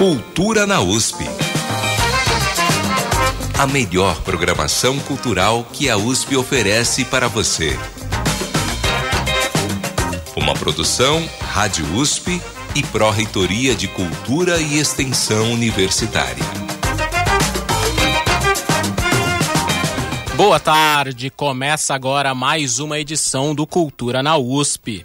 Cultura na USP. A melhor programação cultural que a USP oferece para você. Uma produção Rádio USP e Pró-Reitoria de Cultura e Extensão Universitária. Boa tarde, começa agora mais uma edição do Cultura na USP.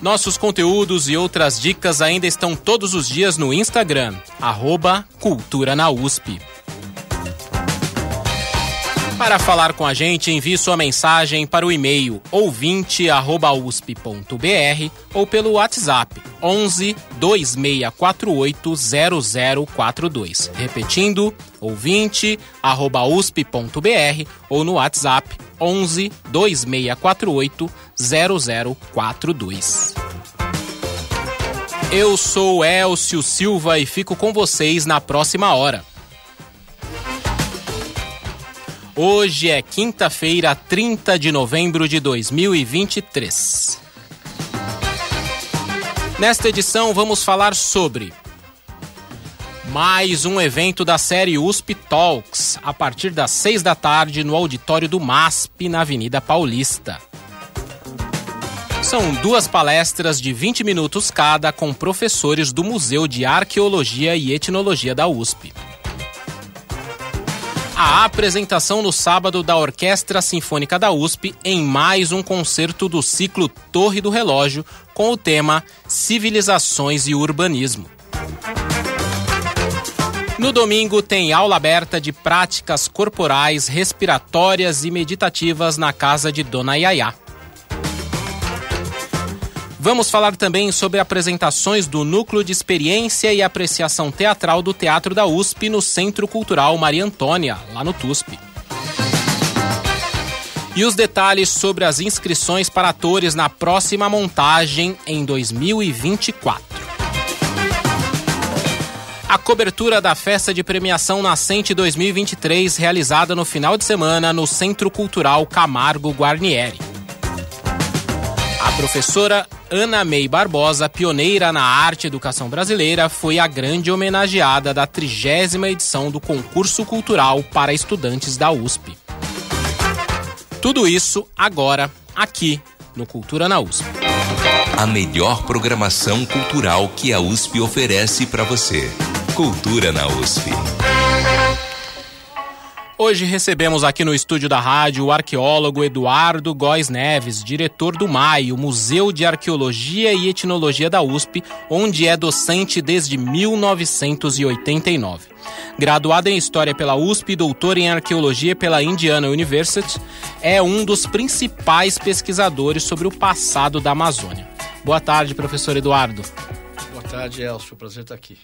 Nossos conteúdos e outras dicas ainda estão todos os dias no Instagram, arroba Cultura na USP. Para falar com a gente, envie sua mensagem para o e-mail ouvinte@usp.br ou pelo WhatsApp 11 2648 0042. Repetindo, ouvinte@usp.br ou no WhatsApp 11 2648 0042. Eu sou Elcio Silva e fico com vocês na próxima hora. Hoje é quinta-feira, 30 de novembro de 2023. Nesta edição vamos falar sobre mais um evento da série USP Talks, a partir das seis da tarde no auditório do MASP, na Avenida Paulista. São duas palestras de 20 minutos cada com professores do Museu de Arqueologia e Etnologia da USP a apresentação no sábado da Orquestra Sinfônica da USP em mais um concerto do ciclo Torre do Relógio com o tema Civilizações e Urbanismo. No domingo tem aula aberta de práticas corporais, respiratórias e meditativas na casa de Dona Yaya. Vamos falar também sobre apresentações do Núcleo de Experiência e Apreciação Teatral do Teatro da USP no Centro Cultural Maria Antônia, lá no TUSP. E os detalhes sobre as inscrições para atores na próxima montagem em 2024. A cobertura da festa de premiação Nascente 2023, realizada no final de semana no Centro Cultural Camargo Guarnieri. A professora Ana May Barbosa, pioneira na arte e educação brasileira, foi a grande homenageada da trigésima edição do concurso cultural para estudantes da USP. Tudo isso agora, aqui no Cultura na USP. A melhor programação cultural que a USP oferece para você. Cultura na USP. Hoje recebemos aqui no estúdio da rádio o arqueólogo Eduardo Góes Neves, diretor do MAI, o Museu de Arqueologia e Etnologia da USP, onde é docente desde 1989. Graduado em História pela USP e doutor em Arqueologia pela Indiana University, é um dos principais pesquisadores sobre o passado da Amazônia. Boa tarde, professor Eduardo. Boa tarde, Elcio. Prazer estar aqui.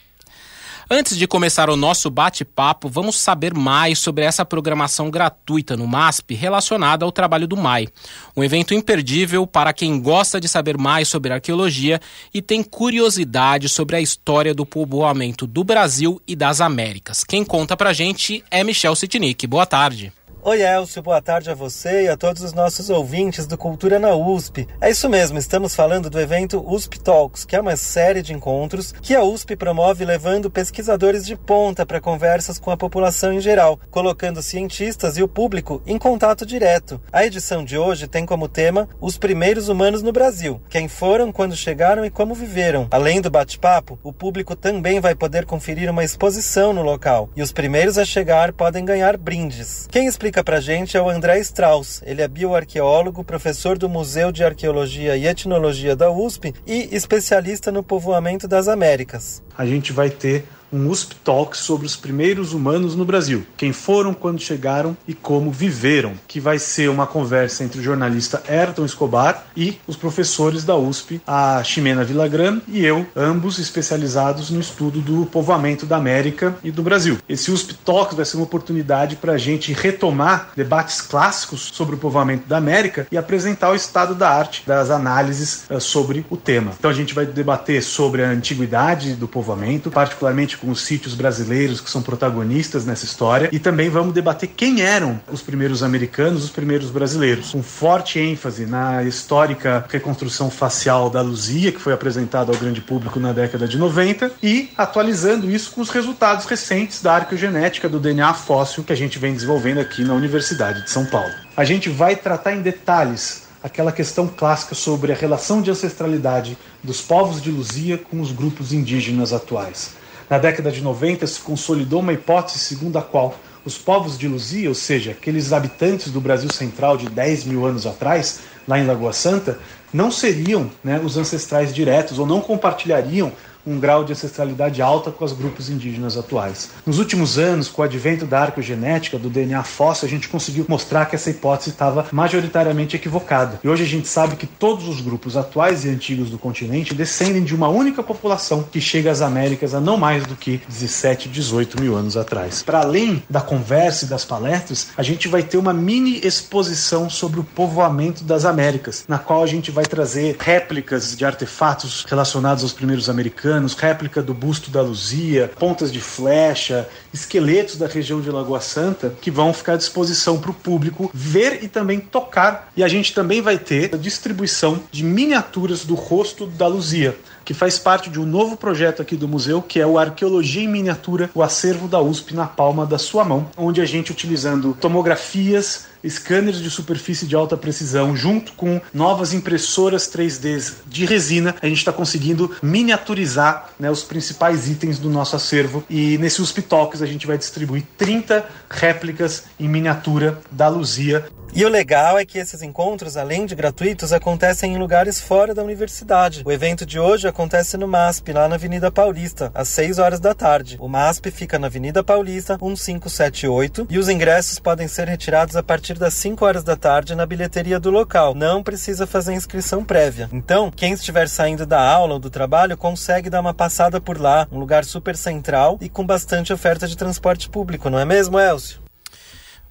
Antes de começar o nosso bate-papo, vamos saber mais sobre essa programação gratuita no MASP relacionada ao trabalho do MAI. Um evento imperdível para quem gosta de saber mais sobre arqueologia e tem curiosidade sobre a história do povoamento do Brasil e das Américas. Quem conta pra gente é Michel Sitnik. Boa tarde. Oi, Elcio, boa tarde a você e a todos os nossos ouvintes do Cultura na USP. É isso mesmo, estamos falando do evento USP Talks, que é uma série de encontros que a USP promove levando pesquisadores de ponta para conversas com a população em geral, colocando cientistas e o público em contato direto. A edição de hoje tem como tema Os Primeiros Humanos no Brasil, quem foram, quando chegaram e como viveram. Além do bate-papo, o público também vai poder conferir uma exposição no local, e os primeiros a chegar podem ganhar brindes. Quem explica explica pra gente é o André Strauss. Ele é bioarqueólogo, professor do Museu de Arqueologia e Etnologia da USP e especialista no povoamento das Américas. A gente vai ter um USP Talk sobre os primeiros humanos no Brasil, quem foram, quando chegaram e como viveram, que vai ser uma conversa entre o jornalista Ayrton Escobar e os professores da USP, a Ximena Villagrán e eu, ambos especializados no estudo do povoamento da América e do Brasil. Esse USP Talks vai ser uma oportunidade para a gente retomar debates clássicos sobre o povoamento da América e apresentar o estado da arte das análises uh, sobre o tema. Então a gente vai debater sobre a antiguidade do povoamento, particularmente com os sítios brasileiros que são protagonistas nessa história, e também vamos debater quem eram os primeiros americanos, os primeiros brasileiros, com forte ênfase na histórica reconstrução facial da Luzia, que foi apresentada ao grande público na década de 90, e atualizando isso com os resultados recentes da arqueogenética do DNA fóssil que a gente vem desenvolvendo aqui na Universidade de São Paulo. A gente vai tratar em detalhes aquela questão clássica sobre a relação de ancestralidade dos povos de Luzia com os grupos indígenas atuais. Na década de 90 se consolidou uma hipótese segundo a qual os povos de Luzia, ou seja, aqueles habitantes do Brasil Central de 10 mil anos atrás, lá em Lagoa Santa, não seriam né, os ancestrais diretos ou não compartilhariam um grau de ancestralidade alta com os grupos indígenas atuais. Nos últimos anos, com o advento da arqueogenética, do DNA fóssil, a gente conseguiu mostrar que essa hipótese estava majoritariamente equivocada. E hoje a gente sabe que todos os grupos atuais e antigos do continente descendem de uma única população que chega às Américas há não mais do que 17, 18 mil anos atrás. Para além da conversa e das palestras, a gente vai ter uma mini exposição sobre o povoamento das Américas, na qual a gente vai trazer réplicas de artefatos relacionados aos primeiros americanos réplica do busto da Luzia, pontas de flecha, esqueletos da região de Lagoa Santa, que vão ficar à disposição para o público ver e também tocar. E a gente também vai ter a distribuição de miniaturas do rosto da Luzia que faz parte de um novo projeto aqui do museu, que é o Arqueologia em Miniatura, o acervo da USP na palma da sua mão, onde a gente, utilizando tomografias, scanners de superfície de alta precisão, junto com novas impressoras 3D de resina, a gente está conseguindo miniaturizar né, os principais itens do nosso acervo. E nesse USP Talks a gente vai distribuir 30 réplicas em miniatura da Luzia. E o legal é que esses encontros, além de gratuitos, acontecem em lugares fora da universidade. O evento de hoje acontece no MASP, lá na Avenida Paulista, às 6 horas da tarde. O MASP fica na Avenida Paulista, 1578, e os ingressos podem ser retirados a partir das 5 horas da tarde na bilheteria do local. Não precisa fazer inscrição prévia. Então, quem estiver saindo da aula ou do trabalho consegue dar uma passada por lá, um lugar super central e com bastante oferta de transporte público, não é mesmo, Elcio?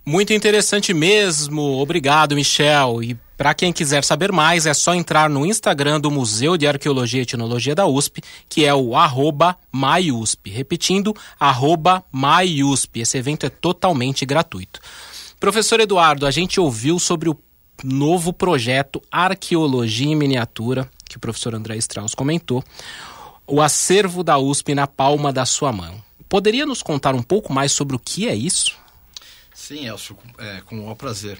Muito interessante mesmo. Obrigado, Michel. E para quem quiser saber mais, é só entrar no Instagram do Museu de Arqueologia e Etnologia da USP, que é o arroba MaiUSP. Repetindo, arroba MaiUSP. Esse evento é totalmente gratuito. Professor Eduardo, a gente ouviu sobre o novo projeto Arqueologia em Miniatura, que o professor André Strauss comentou, o acervo da USP na palma da sua mão. Poderia nos contar um pouco mais sobre o que é isso? Sim, Elcio, é, com o maior prazer.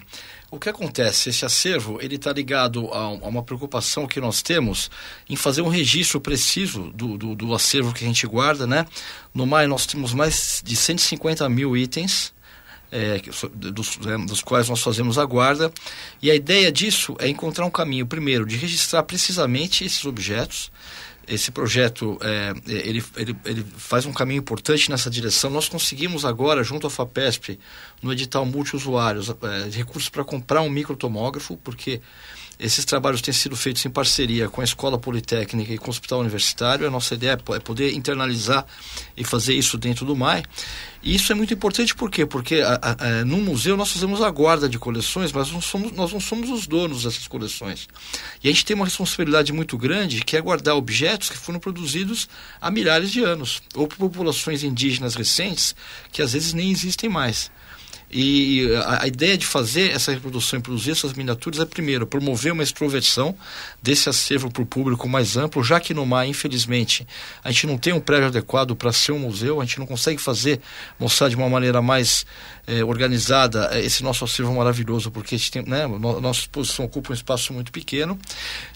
O que acontece? Esse acervo ele está ligado a, a, uma preocupação que nós temos em fazer um registro preciso do, do, do acervo que a gente guarda, né? No MAI nós temos mais de 150 mil itens, é, dos, é, dos, quais nós fazemos a guarda. E a ideia disso é encontrar um caminho, primeiro, de registrar precisamente esses objetos, esse projeto é, ele, ele, ele faz um caminho importante nessa direção. Nós conseguimos agora, junto à FAPESP, no edital multiusuários, é, recursos para comprar um microtomógrafo, porque esses trabalhos têm sido feitos em parceria com a Escola Politécnica e com o Hospital Universitário. A nossa ideia é poder internalizar e fazer isso dentro do MAI. E isso é muito importante por quê? Porque a, a, a, no museu nós fazemos a guarda de coleções, mas não somos, nós não somos os donos dessas coleções. E a gente tem uma responsabilidade muito grande que é guardar objetos que foram produzidos há milhares de anos, ou por populações indígenas recentes que às vezes nem existem mais. E a, a, ideia de fazer essa reprodução e produzir essas miniaturas é, primeiro, promover uma extroversão desse acervo para o público mais amplo, já que no mar, infelizmente, a gente não tem um prédio adequado para ser um museu, a gente não consegue fazer, mostrar de uma maneira mais é, organizada eh, esse nosso acervo maravilhoso, porque a gente tem, né, nossa exposição ocupa um espaço muito pequeno,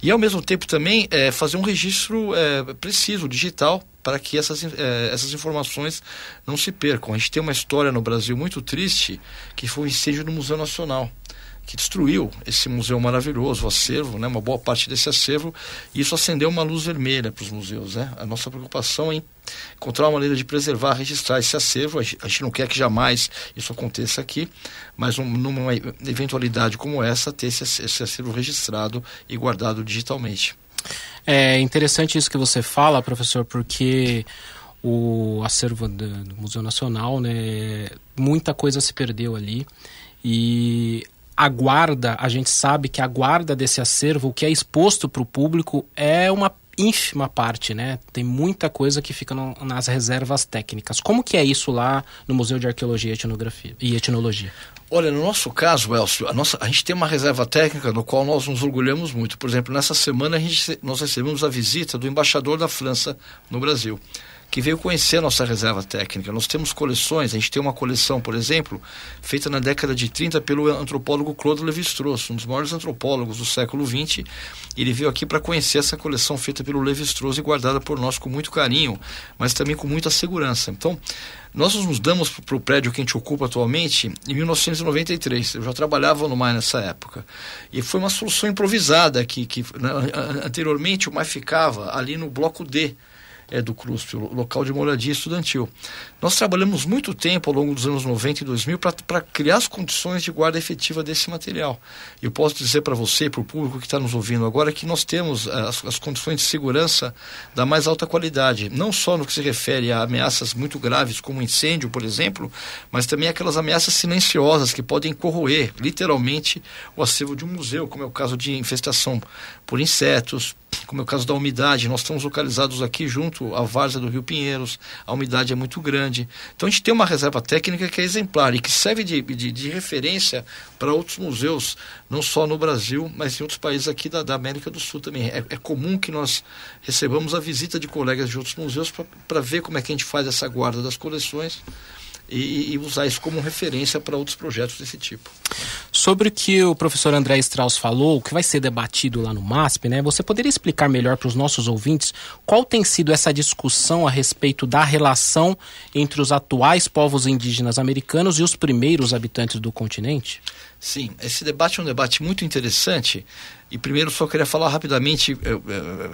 e ao mesmo tempo também é, fazer um registro preciso, digital, para que essas, eh, essas informações não se percam. A gente tem uma história no Brasil muito triste, que foi o incêndio do Museu Nacional que destruiu esse museu maravilhoso, o acervo, né, uma boa parte desse acervo, e isso acendeu uma luz vermelha para os museus. Né? A nossa preocupação é encontrar uma maneira de preservar, registrar esse acervo. A gente não quer que jamais isso aconteça aqui, mas um, numa eventualidade como essa, ter esse, esse acervo registrado e guardado digitalmente. É interessante isso que você fala, professor, porque o acervo do, Museu Nacional, né, muita coisa se perdeu ali e a guarda, a gente sabe que a guarda desse acervo, o que é exposto para o público, é uma ínfima parte, né? Tem muita coisa que fica no, nas reservas técnicas. Como que é isso lá no Museu de Arqueologia e Etnografia e Etnologia? Olha, no nosso caso, Elcio, a, nossa, a gente tem uma reserva técnica no qual nós nos orgulhamos muito. Por exemplo, nessa semana a gente, nós recebemos a visita do embaixador da França no Brasil que veio conhecer a nossa reserva técnica. Nós temos coleções, a gente tem uma coleção, por exemplo, feita na década de 30 pelo antropólogo Claude Lévi-Strauss, um dos maiores antropólogos do século XX. Ele veio aqui para conhecer essa coleção feita pelo Lévi-Strauss e guardada por nós com muito carinho, mas também com muita segurança. Então, nós nos damos para o prédio que a gente ocupa atualmente em 1993. Eu já trabalhava no MAI nessa época. E foi uma solução improvisada que, que né, anteriormente o MAI ficava ali no bloco D é, do CRUSP, o local de moradia estudantil. Nós trabalhamos muito tempo ao longo dos anos 90 e 2000 para criar as condições de guarda efetiva desse material. Eu posso dizer para você, para o público que está nos ouvindo agora, que nós temos eh, as, as, condições de segurança da mais alta qualidade, não só no que se refere a ameaças muito graves, como incêndio, por exemplo, mas também aquelas ameaças silenciosas que podem corroer, literalmente, o acervo de um museu, como é o caso de infestação por insetos, como é o caso da umidade. Nós estamos localizados aqui junto à várzea do Rio Pinheiros, a umidade é muito grande. Então a gente tem uma reserva técnica que é exemplar e que serve de, de, de referência para outros museus, não só no Brasil, mas em outros países aqui da, da América do Sul também. É, é, comum que nós recebamos a visita de colegas de outros museus para ver como é que a gente faz essa guarda das coleções e, e, usar isso como referência para outros projetos desse tipo. Sobre o que o professor André Strauss falou, o que vai ser debatido lá no MASP, né? Você poderia explicar melhor para os nossos ouvintes qual tem sido essa discussão a respeito da relação entre os atuais povos indígenas americanos e os primeiros habitantes do continente? Sim, esse debate é um debate muito interessante. E primeiro só queria falar rapidamente,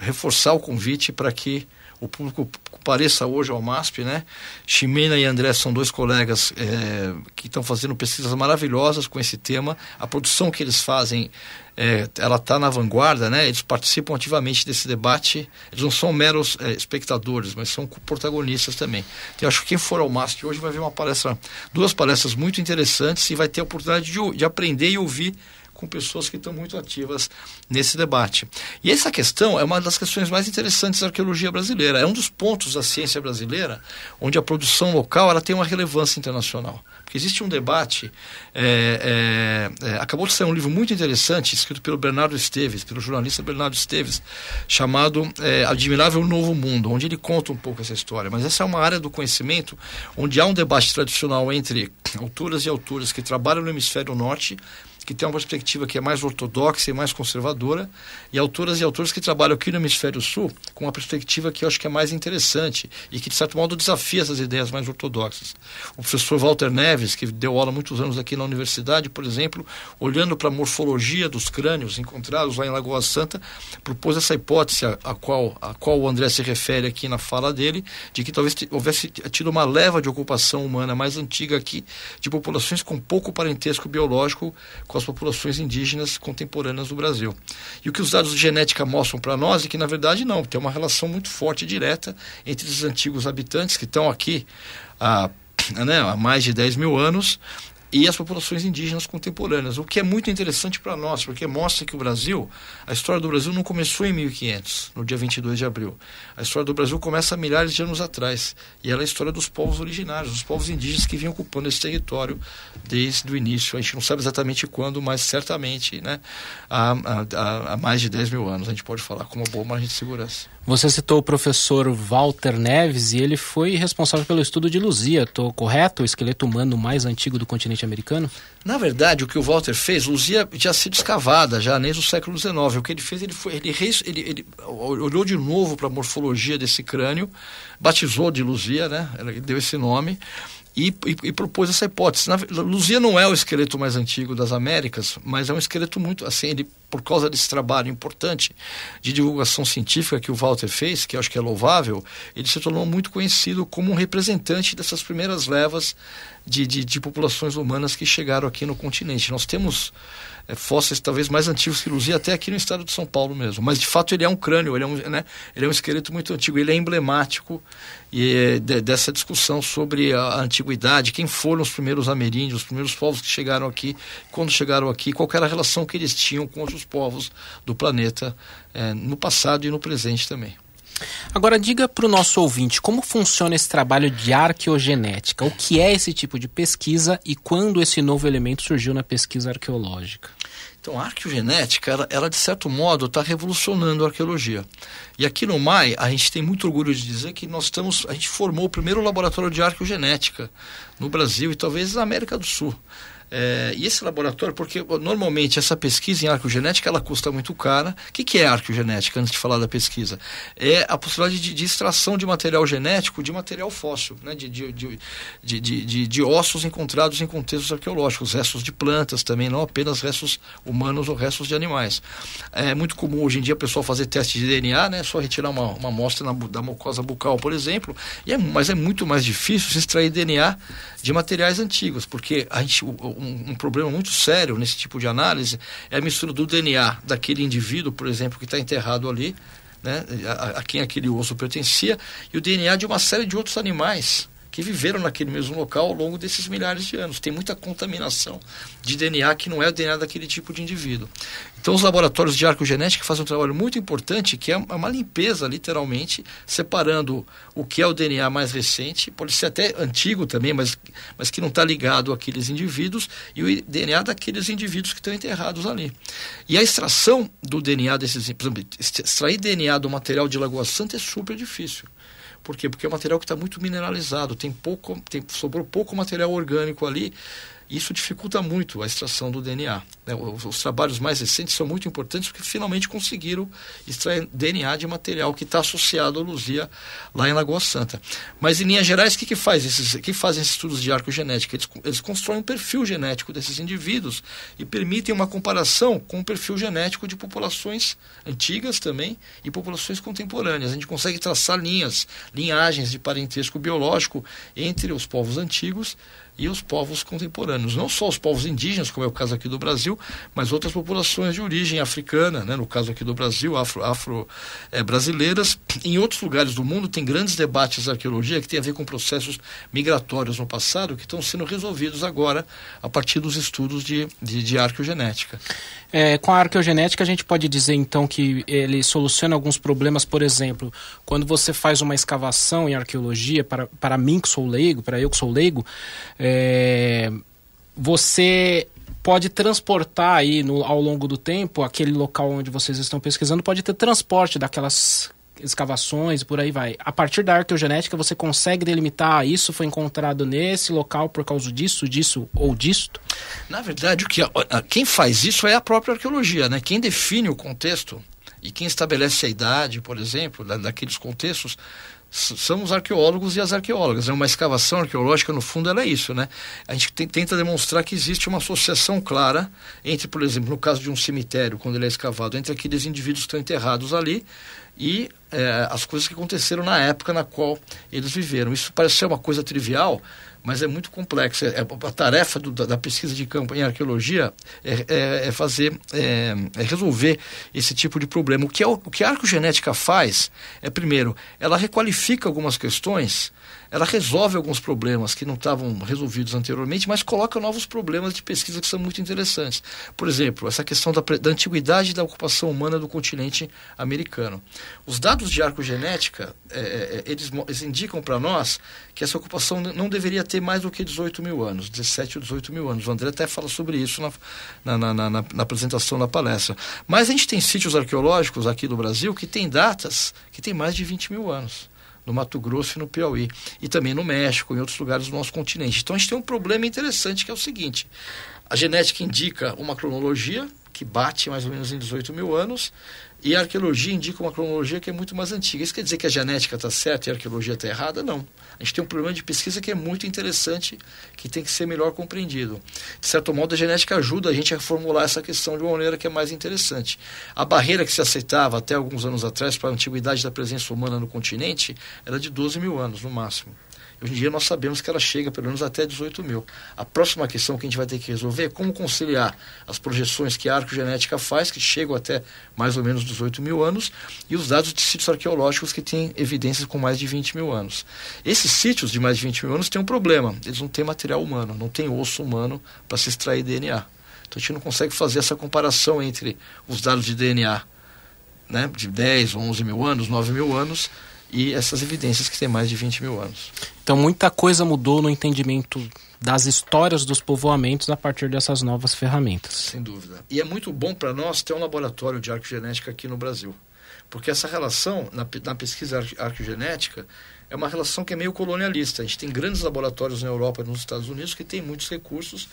reforçar o convite para que o público pareça hoje ao MASP, né? Ximena e André são dois colegas é, que estão fazendo pesquisas maravilhosas com esse tema. A produção que eles fazem, é, ela está na vanguarda, né? Eles participam ativamente desse debate. Eles não são meros é, espectadores, mas são protagonistas também. Então, eu acho que quem for ao MASP hoje vai ver uma palestra, duas palestras muito interessantes e vai ter a oportunidade de, de aprender e ouvir com pessoas que estão muito ativas nesse debate. E essa questão é uma das questões mais interessantes da arqueologia brasileira. É um dos pontos da ciência brasileira onde a produção local ela tem uma relevância internacional. Porque existe um debate. É, é, é, acabou de sair um livro muito interessante, escrito pelo Bernardo Esteves, pelo jornalista Bernardo Esteves, chamado é, Admirável Novo Mundo, onde ele conta um pouco essa história. Mas essa é uma área do conhecimento onde há um debate tradicional entre autoras e autores que trabalham no hemisfério norte que tem uma perspectiva que é mais ortodoxa e mais conservadora, e autoras e autores que trabalham aqui no Hemisfério Sul com uma perspectiva que eu acho que é mais interessante e que, de certo modo, desafia essas ideias mais ortodoxas. O professor Walter Neves, que deu aula muitos anos aqui na universidade, por exemplo, olhando para a morfologia dos crânios encontrados lá em Lagoa Santa, propôs essa hipótese a, a, qual, a qual o André se refere aqui na fala dele, de que talvez houvesse tido uma leva de ocupação humana mais antiga aqui, de populações com pouco parentesco biológico com as populações indígenas contemporâneas do Brasil. E o que os dados de genética mostram para nós é que, na verdade, não, tem uma relação muito forte e direta entre os antigos habitantes que estão aqui há, né, há mais de 10 mil anos e as populações indígenas contemporâneas, o que é muito interessante para nós, porque mostra que o Brasil, a história do Brasil não começou em 1500, no dia 22 de abril. A história do Brasil começa há milhares de anos atrás, e ela é a história dos povos originários, dos povos indígenas que vinham ocupando esse território desde o início. A gente não sabe exatamente quando, mas certamente né, há, há, há mais de 10 mil anos, a gente pode falar com uma boa margem de segurança. Você citou o professor Walter Neves e ele foi responsável pelo estudo de Luzia, estou correto? O esqueleto humano mais antigo do continente americano? Na verdade, o que o Walter fez, Luzia tinha sido escavada já desde o século XIX. O que ele fez, ele, foi, ele, ele, ele olhou de novo para a morfologia desse crânio, batizou de Luzia, né? Ele deu esse nome e, e, e, propôs essa hipótese. Na, Luzia não é o esqueleto mais antigo das Américas, mas é um esqueleto muito assim, ele, por causa desse trabalho importante de divulgação científica que o Walter fez, que acho que é louvável, ele se tornou muito conhecido como um representante dessas primeiras levas de, de, de populações humanas que chegaram aqui no continente. Nós temos fósseis talvez mais antigos que Luzia, até aqui no estado de São Paulo mesmo. Mas de fato ele é um crânio, ele é um, né, ele é um esqueleto muito antigo, ele é emblemático e, é, de, dessa discussão sobre a, a, antiguidade, quem foram os primeiros ameríndios, os primeiros povos que chegaram aqui, quando chegaram aqui, qual era a relação que eles tinham com outros povos do planeta é, no passado e no presente também. Agora diga para o nosso ouvinte como funciona esse trabalho de arqueogenética, o que é esse tipo de pesquisa e quando esse novo elemento surgiu na pesquisa arqueológica. Então, a arqueogenética, ela, ela de certo modo está revolucionando a arqueologia. E aqui no MAI, a gente tem muito orgulho de dizer que nós estamos, a gente formou o primeiro laboratório de arqueogenética no Brasil e talvez na América do Sul. É, e esse laboratório, porque normalmente essa pesquisa em arqueogenética ela custa muito cara. O que, que é arqueogenética, antes de falar da pesquisa? É a possibilidade de, de extração de material genético de material fóssil, né? de, de, de, de, de, ossos encontrados em contextos arqueológicos, restos de plantas também, não apenas restos humanos ou restos de animais. É muito comum hoje em dia o pessoal fazer teste de DNA, né? só retirar uma, uma amostra na, da mucosa bucal, por exemplo, e é, mas é muito mais difícil se extrair DNA de materiais antigos, porque a gente, um, um, problema muito sério nesse tipo de análise é a mistura do DNA daquele indivíduo, por exemplo, que está enterrado ali, né, a, a quem aquele osso pertencia, e o DNA de uma série de outros animais que viveram naquele mesmo local ao longo desses milhares de anos. Tem muita contaminação de DNA que não é o DNA daquele tipo de indivíduo. Então, os laboratórios de arcogenética fazem um trabalho muito importante, que é uma limpeza, literalmente, separando o que é o DNA mais recente, pode ser até antigo também, mas, mas que não está ligado àqueles indivíduos, e o DNA daqueles indivíduos que estão enterrados ali. E a extração do DNA desses, por exemplo, extrair DNA do material de Lagoa Santa é super difícil. Por quê? Porque é um material que está muito mineralizado, tem pouco, tem, sobrou pouco material orgânico ali isso dificulta muito a extração do DNA. Né? Os, os, trabalhos mais recentes são muito importantes porque finalmente conseguiram extrair DNA de material que está associado à Luzia lá em Lagoa Santa. Mas, em linhas gerais, o que, que, faz esses, que fazem esses estudos de arcogenética? Eles, eles constroem um perfil genético desses indivíduos e permitem uma comparação com o perfil genético de populações antigas também e populações contemporâneas. A gente consegue traçar linhas, linhagens de parentesco biológico entre os povos antigos e os povos contemporâneos. Não só os povos indígenas, como é o caso aqui do Brasil, mas outras populações de origem africana, né? no caso aqui do Brasil, afro-brasileiras. Afro, é, em outros lugares do mundo tem grandes debates de arqueologia que têm a ver com processos migratórios no passado que estão sendo resolvidos agora a partir dos estudos de, de, de arqueogenética. É, com a arqueogenética, a gente pode dizer então que ele soluciona alguns problemas, por exemplo, quando você faz uma escavação em arqueologia, para, para mim que sou leigo, para eu que sou leigo, é, você pode transportar aí no, ao longo do tempo, aquele local onde vocês estão pesquisando, pode ter transporte daquelas escavações por aí vai. A partir da arqueogenética você consegue delimitar isso foi encontrado nesse local por causa disso, disso ou disto? Na verdade, o que quem faz isso é a própria arqueologia, né? Quem define o contexto e quem estabelece a idade, por exemplo, daqueles contextos são os arqueólogos e as arqueólogas. É uma escavação arqueológica, no fundo, ela é isso, né? A gente tenta demonstrar que existe uma associação clara entre, por exemplo, no caso de um cemitério, quando ele é escavado, entre aqueles indivíduos que estão enterrados ali e é, as coisas que aconteceram na época na qual eles viveram. Isso parece ser uma coisa trivial, mas é muito complexa. É, a tarefa do, da, pesquisa de campo em arqueologia é, é, é fazer, é, é, resolver esse tipo de problema. O que, é, o que a arcogenética faz é, primeiro, ela requalifica algumas questões ela resolve alguns problemas que não estavam resolvidos anteriormente, mas coloca novos problemas de pesquisa que são muito interessantes. Por exemplo, essa questão da, da antiguidade da ocupação humana do continente americano. Os dados de arcogenética, é, é, eles, eles indicam para nós que essa ocupação não deveria ter mais do que 18 mil anos, 17 ou 18 mil anos. O André até fala sobre isso na, na, na, na, apresentação da palestra. Mas a gente tem sítios arqueológicos aqui do Brasil que têm datas que têm mais de 20 mil anos no Mato Grosso e no Piauí, e também no México, em outros lugares do nosso continente. Então a gente tem um problema interessante que é o seguinte: A genética indica uma cronologia que bate mais ou menos em 18 mil anos, e a arqueologia indica uma cronologia que é muito mais antiga. Isso quer dizer que a genética está certa e a arqueologia está errada? Não. A gente tem um problema de pesquisa que é muito interessante, que tem que ser melhor compreendido. De certo modo, a genética ajuda a gente a formular essa questão de uma maneira que é mais interessante. A barreira que se aceitava até alguns anos atrás para a antiguidade da presença humana no continente era de 12 mil anos, no máximo. Hoje em dia nós sabemos que ela chega pelo menos até 18 mil. A próxima questão que a gente vai ter que resolver é como conciliar as projeções que a arcogenética faz, que chegam até mais ou menos 18 mil anos, e os dados de sítios arqueológicos que têm evidências com mais de 20 mil anos. Esses sítios de mais de 20 mil anos têm um problema, eles não têm material humano, não têm osso humano para se extrair DNA. Então a gente não consegue fazer essa comparação entre os dados de DNA né, de 10, 11 mil anos, 9 mil anos, e essas evidências que têm mais de 20 mil anos. Então muita coisa mudou no entendimento das histórias dos povoamentos a partir dessas novas ferramentas. Sem dúvida. E é muito bom para nós ter um laboratório de arqueogenética aqui no Brasil. Porque essa relação, na, na pesquisa arqueogenética, é uma relação que é meio colonialista. A gente tem grandes laboratórios na Europa e nos Estados Unidos que têm muitos recursos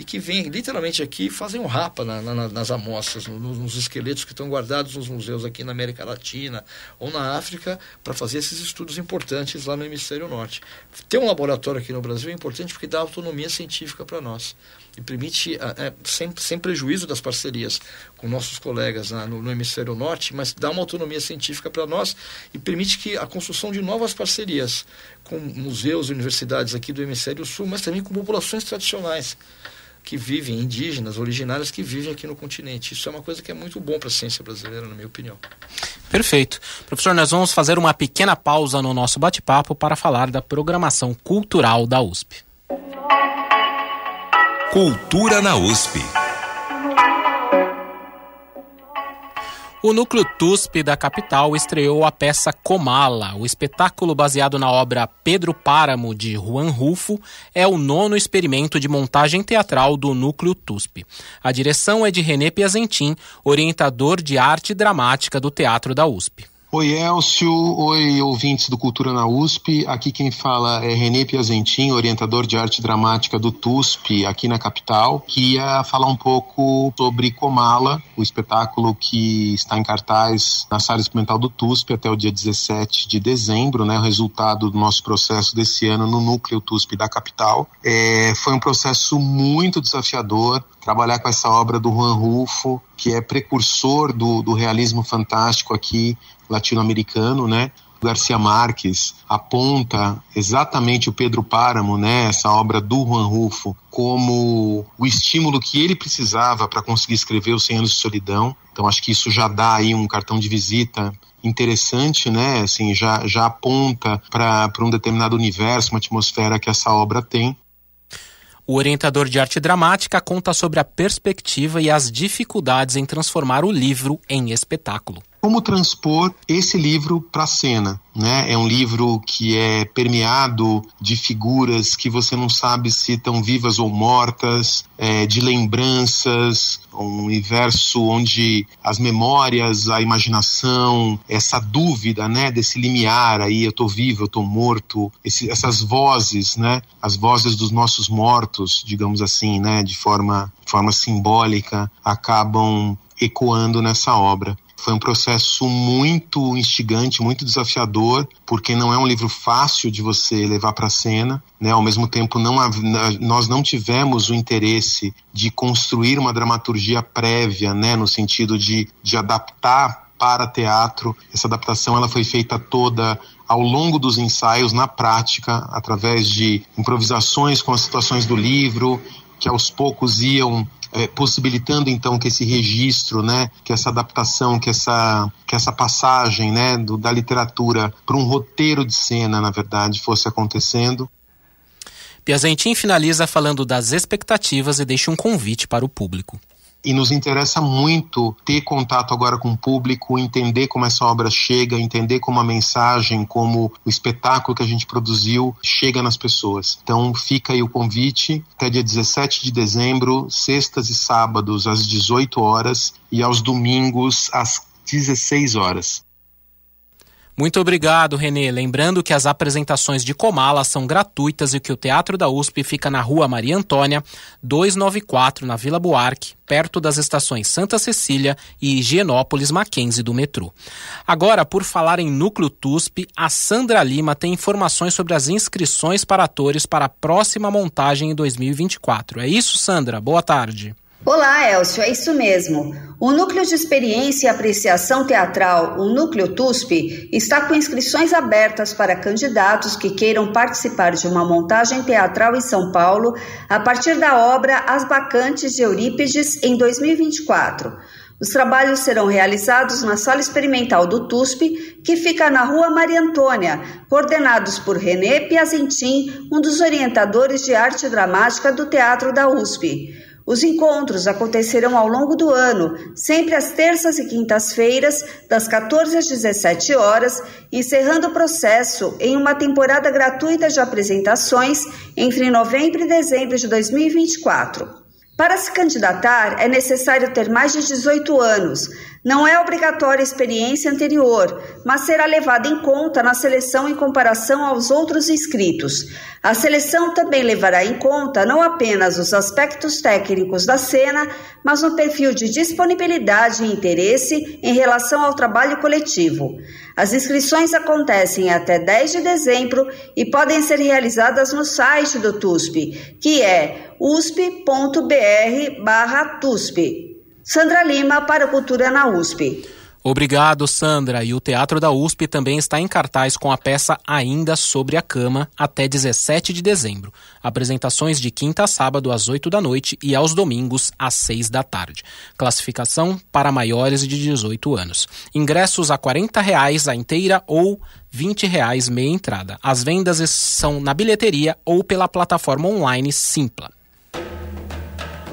e que vêm literalmente aqui e fazem um rapa na, na, nas amostras, nos, nos, esqueletos que estão guardados nos museus aqui na América Latina ou na África, para fazer esses estudos importantes lá no Hemisfério Norte. Ter um laboratório aqui no Brasil é importante porque dá autonomia científica para nós e permite, é, sem, sem prejuízo das parcerias com nossos colegas né, no, no, Hemisfério Norte, mas dá uma autonomia científica para nós e permite que a construção de novas parcerias com museus e universidades aqui do Hemisfério Sul, mas também com populações tradicionais que vivem, indígenas, originárias que vivem aqui no continente. Isso é uma coisa que é muito bom para a ciência brasileira, na minha opinião. Perfeito. Professor, nós vamos fazer uma pequena pausa no nosso bate-papo para falar da programação cultural da USP. Cultura na USP. O núcleo TUSP da capital estreou a peça Comala. O espetáculo baseado na obra Pedro Páramo de Juan Rufo é o nono experimento de montagem teatral do núcleo TUSP. A direção é de René Piazentin, orientador de arte dramática do Teatro da USP. Oi, Elcio. Oi, ouvintes do Cultura na USP. Aqui quem fala é Renê Piazentin, orientador de arte dramática do TUSP, aqui na capital. Queria falar um pouco sobre Comala, o espetáculo que está em cartaz na sala experimental do TUSP até o dia 17 de dezembro, né? O resultado do nosso processo desse ano no núcleo TUSP da capital. É, foi um processo muito desafiador trabalhar com essa obra do Juan Rufo, que é precursor do, do realismo fantástico aqui latino-americano, né? Garcia Marques aponta exatamente o Pedro Páramo, né, essa obra do Juan Rufo, como o estímulo que ele precisava para conseguir escrever Os 100 Anos de Solidão. Então acho que isso já dá aí um cartão de visita interessante, né? Assim, já, já aponta para um determinado universo, uma atmosfera que essa obra tem. O orientador de arte dramática conta sobre a perspectiva e as dificuldades em transformar o livro em espetáculo como transpor esse livro para a cena. Né? É um livro que é permeado de figuras que você não sabe se estão vivas ou mortas, é, de lembranças, um universo onde as memórias, a imaginação, essa dúvida, né, desse limiar aí, eu estou vivo, eu estou morto, esse, essas vozes, né, as vozes dos nossos mortos, digamos assim, né, de forma, de forma simbólica, acabam ecoando nessa obra. Foi um processo muito instigante, muito desafiador, porque não é um livro fácil de você levar para a cena. Né? Ao mesmo tempo, não, nós não tivemos o interesse de construir uma dramaturgia prévia, né? no sentido de, de adaptar para teatro. Essa adaptação ela foi feita toda ao longo dos ensaios, na prática, através de improvisações com as situações do livro, que aos poucos iam é, possibilitando então que esse registro, né, que essa adaptação, que essa, que essa passagem, né, do, da literatura para um roteiro de cena, na verdade, fosse acontecendo. Piazentin finaliza falando das expectativas e deixa um convite para o público e nos interessa muito ter contato agora com o público, entender como essa obra chega, entender como a mensagem, como o espetáculo que a gente produziu chega nas pessoas. Então fica aí o convite até dia 17 de dezembro, sextas e sábados às 18 horas e aos domingos às 16 horas. Muito obrigado, Renê. Lembrando que as apresentações de Comala são gratuitas e que o Teatro da USP fica na Rua Maria Antônia, 294, na Vila Buarque, perto das estações Santa Cecília e Higienópolis Mackenzie do metrô. Agora, por falar em Núcleo TUSP, a Sandra Lima tem informações sobre as inscrições para atores para a próxima montagem em 2024. É isso, Sandra? Boa tarde. Olá, Elcio, é isso mesmo. O Núcleo de Experiência e Apreciação Teatral, o Núcleo TUSP, está com inscrições abertas para candidatos que queiram participar de uma montagem teatral em São Paulo a partir da obra As Bacantes de Eurípides em 2024. Os trabalhos serão realizados na Sala Experimental do TUSP, que fica na Rua Maria Antônia, coordenados por René Piazentin, um dos orientadores de arte dramática do Teatro da USP. Os encontros acontecerão ao longo do ano, sempre às terças e quintas-feiras, das 14 às 17 horas, encerrando o processo em uma temporada gratuita de apresentações entre novembro e dezembro de 2024. Para se candidatar, é necessário ter mais de 18 anos. Não é obrigatória experiência anterior, mas será levada em conta na seleção em comparação aos outros inscritos. A seleção também levará em conta não apenas os aspectos técnicos da cena, mas um perfil de disponibilidade e interesse em relação ao trabalho coletivo. As inscrições acontecem até 10 de dezembro e podem ser realizadas no site do TUSP, que é usp.br/tusp. Sandra Lima para Cultura na USP. Obrigado, Sandra. E o Teatro da USP também está em cartaz com a peça Ainda Sobre a Cama até 17 de dezembro. Apresentações de quinta a sábado às 8 da noite e aos domingos às 6 da tarde. Classificação para maiores de 18 anos. Ingressos a 40 reais a inteira ou 20 reais meia entrada. As vendas são na bilheteria ou pela plataforma online Simpla.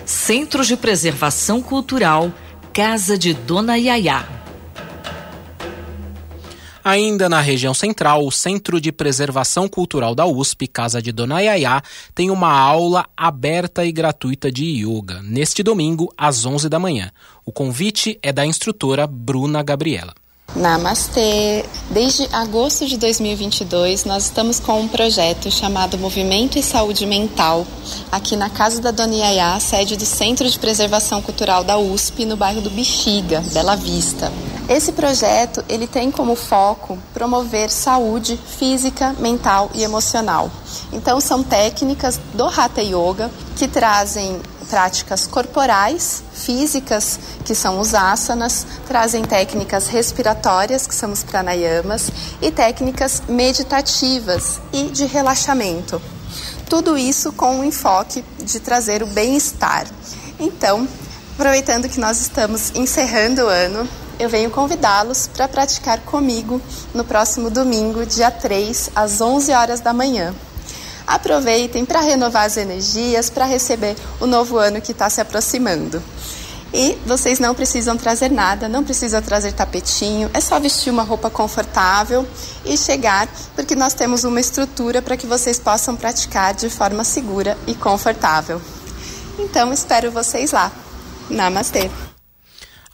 Centro de Preservação Cultural Casa de Dona Yaya Ainda na região central, o Centro de Preservação Cultural da USP, Casa de Dona Yaya, tem uma aula aberta e gratuita de yoga, neste domingo, às 11 da manhã. O convite é da instrutora Bruna Gabriela. Namastê! Desde agosto de 2022, nós estamos com um projeto chamado Movimento e Saúde Mental, aqui na Casa da Dona Yaya, sede do Centro de Preservação Cultural da USP, no bairro do Bexiga, Bela Vista. Esse projeto ele tem como foco promover saúde física, mental e emocional. Então, são técnicas do Hatha Yoga que trazem práticas corporais, físicas, que são os asanas, trazem técnicas respiratórias, que são os pranayamas, e técnicas meditativas e de relaxamento. Tudo isso com o enfoque de trazer o bem-estar. Então, aproveitando que nós estamos encerrando o ano, eu venho convidá-los para praticar comigo no próximo domingo, dia 3, às 11 horas da manhã. Aproveitem para renovar as energias, para receber o novo ano que está se aproximando. E vocês não precisam trazer nada, não precisam trazer tapetinho, é só vestir uma roupa confortável e chegar, porque nós temos uma estrutura para que vocês possam praticar de forma segura e confortável. Então, espero vocês lá. Namastê!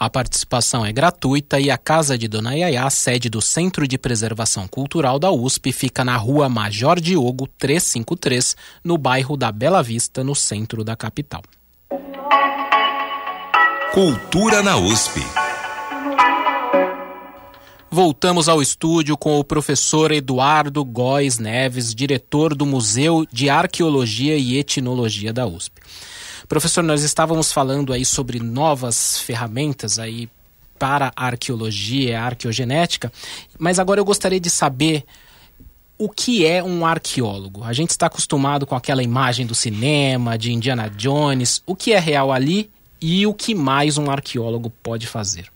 A participação é gratuita e a Casa de Dona Yaya, sede do Centro de Preservação Cultural da USP, fica na rua Major Diogo 353, no bairro da Bela Vista, no centro da capital. Cultura na USP. Voltamos ao estúdio com o professor Eduardo Góes Neves, diretor do Museu de Arqueologia e Etnologia da USP. Professor, nós estávamos falando aí sobre novas ferramentas aí para a arqueologia, a arqueogenética, mas agora eu gostaria de saber o que é um arqueólogo. A gente está acostumado com aquela imagem do cinema, de Indiana Jones. O que é real ali e o que mais um arqueólogo pode fazer?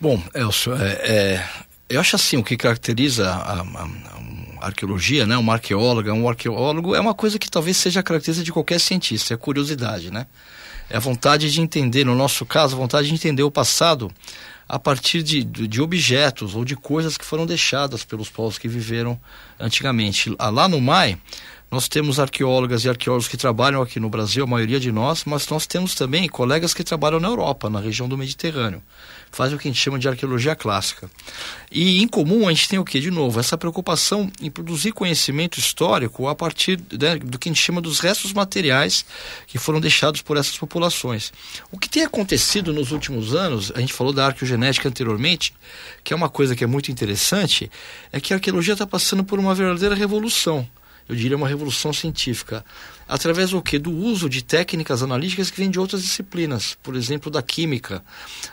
Bom, Elcio, é, é, eu acho assim, o que caracteriza a, a, a arqueologia, né? Uma arqueóloga, um arqueólogo é uma coisa que talvez seja a característica de qualquer cientista, é curiosidade, né? É a vontade de entender, no nosso caso, a vontade de entender o passado a partir de, de objetos ou de coisas que foram deixadas pelos povos que viveram antigamente. Lá no MAI, Nós temos arqueólogas e arqueólogos que trabalham aqui no Brasil, a maioria de nós, mas nós temos também colegas que trabalham na Europa, na região do Mediterrâneo. Fazem o que a gente chama de arqueologia clássica. E em comum a gente tem o que? De novo, essa preocupação em produzir conhecimento histórico a partir né, do que a gente chama dos restos materiais que foram deixados por essas populações. O que tem acontecido nos últimos anos, a gente falou da arqueogenética anteriormente, que é uma coisa que é muito interessante, é que a arqueologia está passando por uma verdadeira revolução eu diria uma revolução científica. Através do que? Do uso de técnicas analíticas que vêm de outras disciplinas, por exemplo, da química.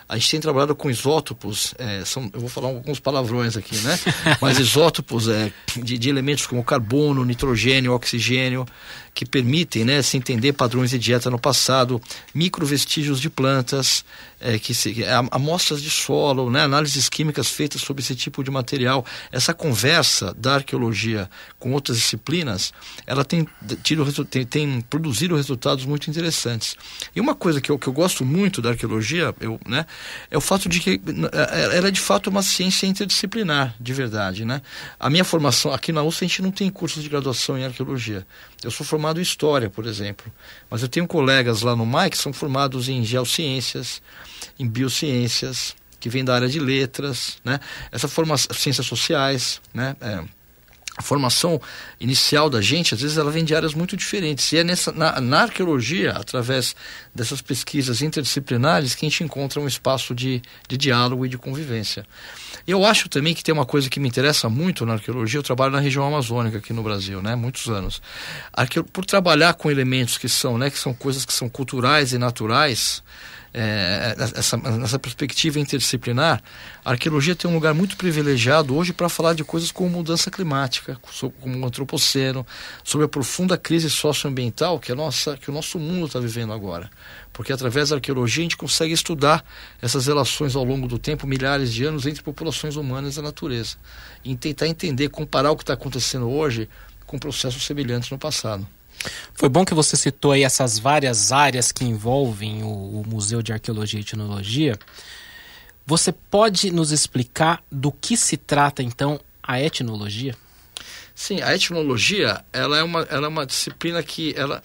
A gente tem trabalhado com isótopos, é, são, eu vou falar alguns palavrões aqui, né? Mas isótopos é, de, de elementos como carbono, nitrogênio, oxigênio, que permitem né, se entender padrões de dieta no passado, microvestígios de plantas, é, que se, amostras de solo, né, análises químicas feitas sobre esse tipo de material. Essa conversa da arqueologia com outras disciplinas, ela tem, tido, tem, tem produzido resultados muito interessantes. E uma coisa que eu, que eu gosto muito da arqueologia eu, né, é o fato de que é, ela é de fato uma ciência interdisciplinar, de verdade. Né? A minha formação aqui na USP, a gente não tem cursos de graduação em arqueologia. Eu sou formado em História, por exemplo, mas eu tenho colegas lá no MAI que são formados em Geociências, em Biociências, que vêm da área de Letras, né? Essa formação, Ciências Sociais, né? É, a formação inicial da gente, às vezes, ela vem de áreas muito diferentes. E é nessa, na, na, arqueologia, através dessas pesquisas interdisciplinares, que a gente encontra um espaço de, de diálogo e de convivência. Eu acho também que tem uma coisa que me interessa muito na arqueologia. Eu trabalho na região amazônica aqui no Brasil, né? Muitos anos. Arque... Por trabalhar com elementos que são, né? Que são coisas que são culturais e naturais, é, essa, essa perspectiva interdisciplinar, a arqueologia tem um lugar muito privilegiado hoje para falar de coisas como mudança climática, como o antropoceno, sobre a profunda crise socioambiental que, a nossa, que o nosso mundo está vivendo agora. Porque através da arqueologia a gente consegue estudar essas relações ao longo do tempo, milhares de anos, entre populações humanas e a natureza. E tentar entender, comparar o que está acontecendo hoje com processos semelhantes no passado. Foi bom que você citou aí essas várias áreas que envolvem o, o Museu de Arqueologia e Etnologia. Você pode nos explicar do que se trata então a etnologia? Sim, a etnologia ela é uma, ela é uma disciplina que ela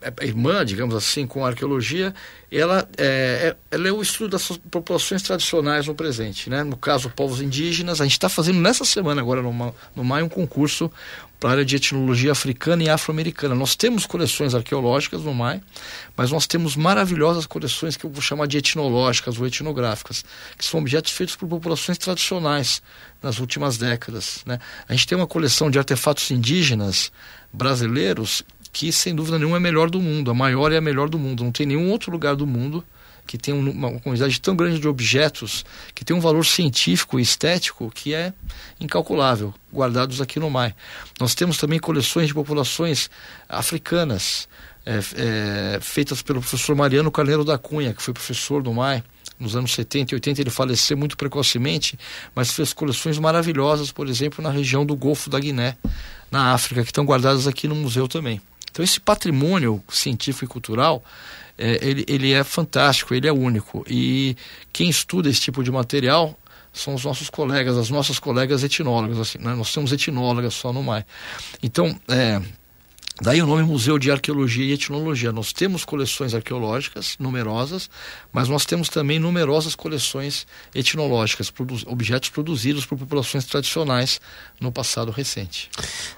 é, é irmã, digamos assim, com a arqueologia, ela é, é, ela é o estudo das populações tradicionais no presente. Né? No caso, povos indígenas, a gente está fazendo nessa semana, agora no, no maio, um concurso para a área de etnologia africana e afro-americana. Nós temos coleções arqueológicas no MAI, mas nós temos maravilhosas coleções que eu vou chamar de etnológicas ou etnográficas, que são objetos feitos por populações tradicionais nas últimas décadas. Né? A gente tem uma coleção de artefatos indígenas brasileiros que sem dúvida nenhuma é a melhor do mundo, a maior e a melhor do mundo. Não tem nenhum outro lugar do mundo que tem uma quantidade tão grande de objetos, que tem um valor científico e estético que é incalculável, guardados aqui no MAI. Nós temos também coleções de populações africanas, é, é, feitas pelo professor Mariano Carneiro da Cunha, que foi professor do MAI nos anos 70 e 80. Ele faleceu muito precocemente, mas fez coleções maravilhosas, por exemplo, na região do Golfo da Guiné, na África, que estão guardadas aqui no museu também. Então, esse patrimônio científico e cultural, é, ele, ele é fantástico, ele é único. E quem estuda esse tipo de material são os nossos colegas, as nossas colegas etnólogas. Assim, né? Nós temos etnólogas só no MAI. Então, é, Daí o nome Museu de Arqueologia e Etnologia. Nós temos coleções arqueológicas numerosas, mas nós temos também numerosas coleções etnológicas, produ objetos produzidos por populações tradicionais no passado recente.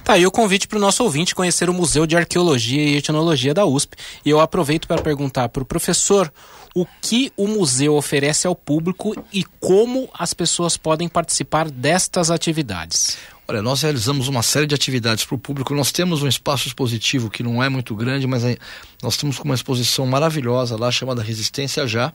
Tá aí o convite para o nosso ouvinte conhecer o Museu de Arqueologia e Etnologia da USP. E eu aproveito para perguntar para o professor o que o museu oferece ao público e como as pessoas podem participar destas atividades. Olha, nós realizamos uma série de atividades para o público. Nós temos um espaço expositivo que não é muito grande, mas nós temos uma exposição maravilhosa lá chamada Resistência Já,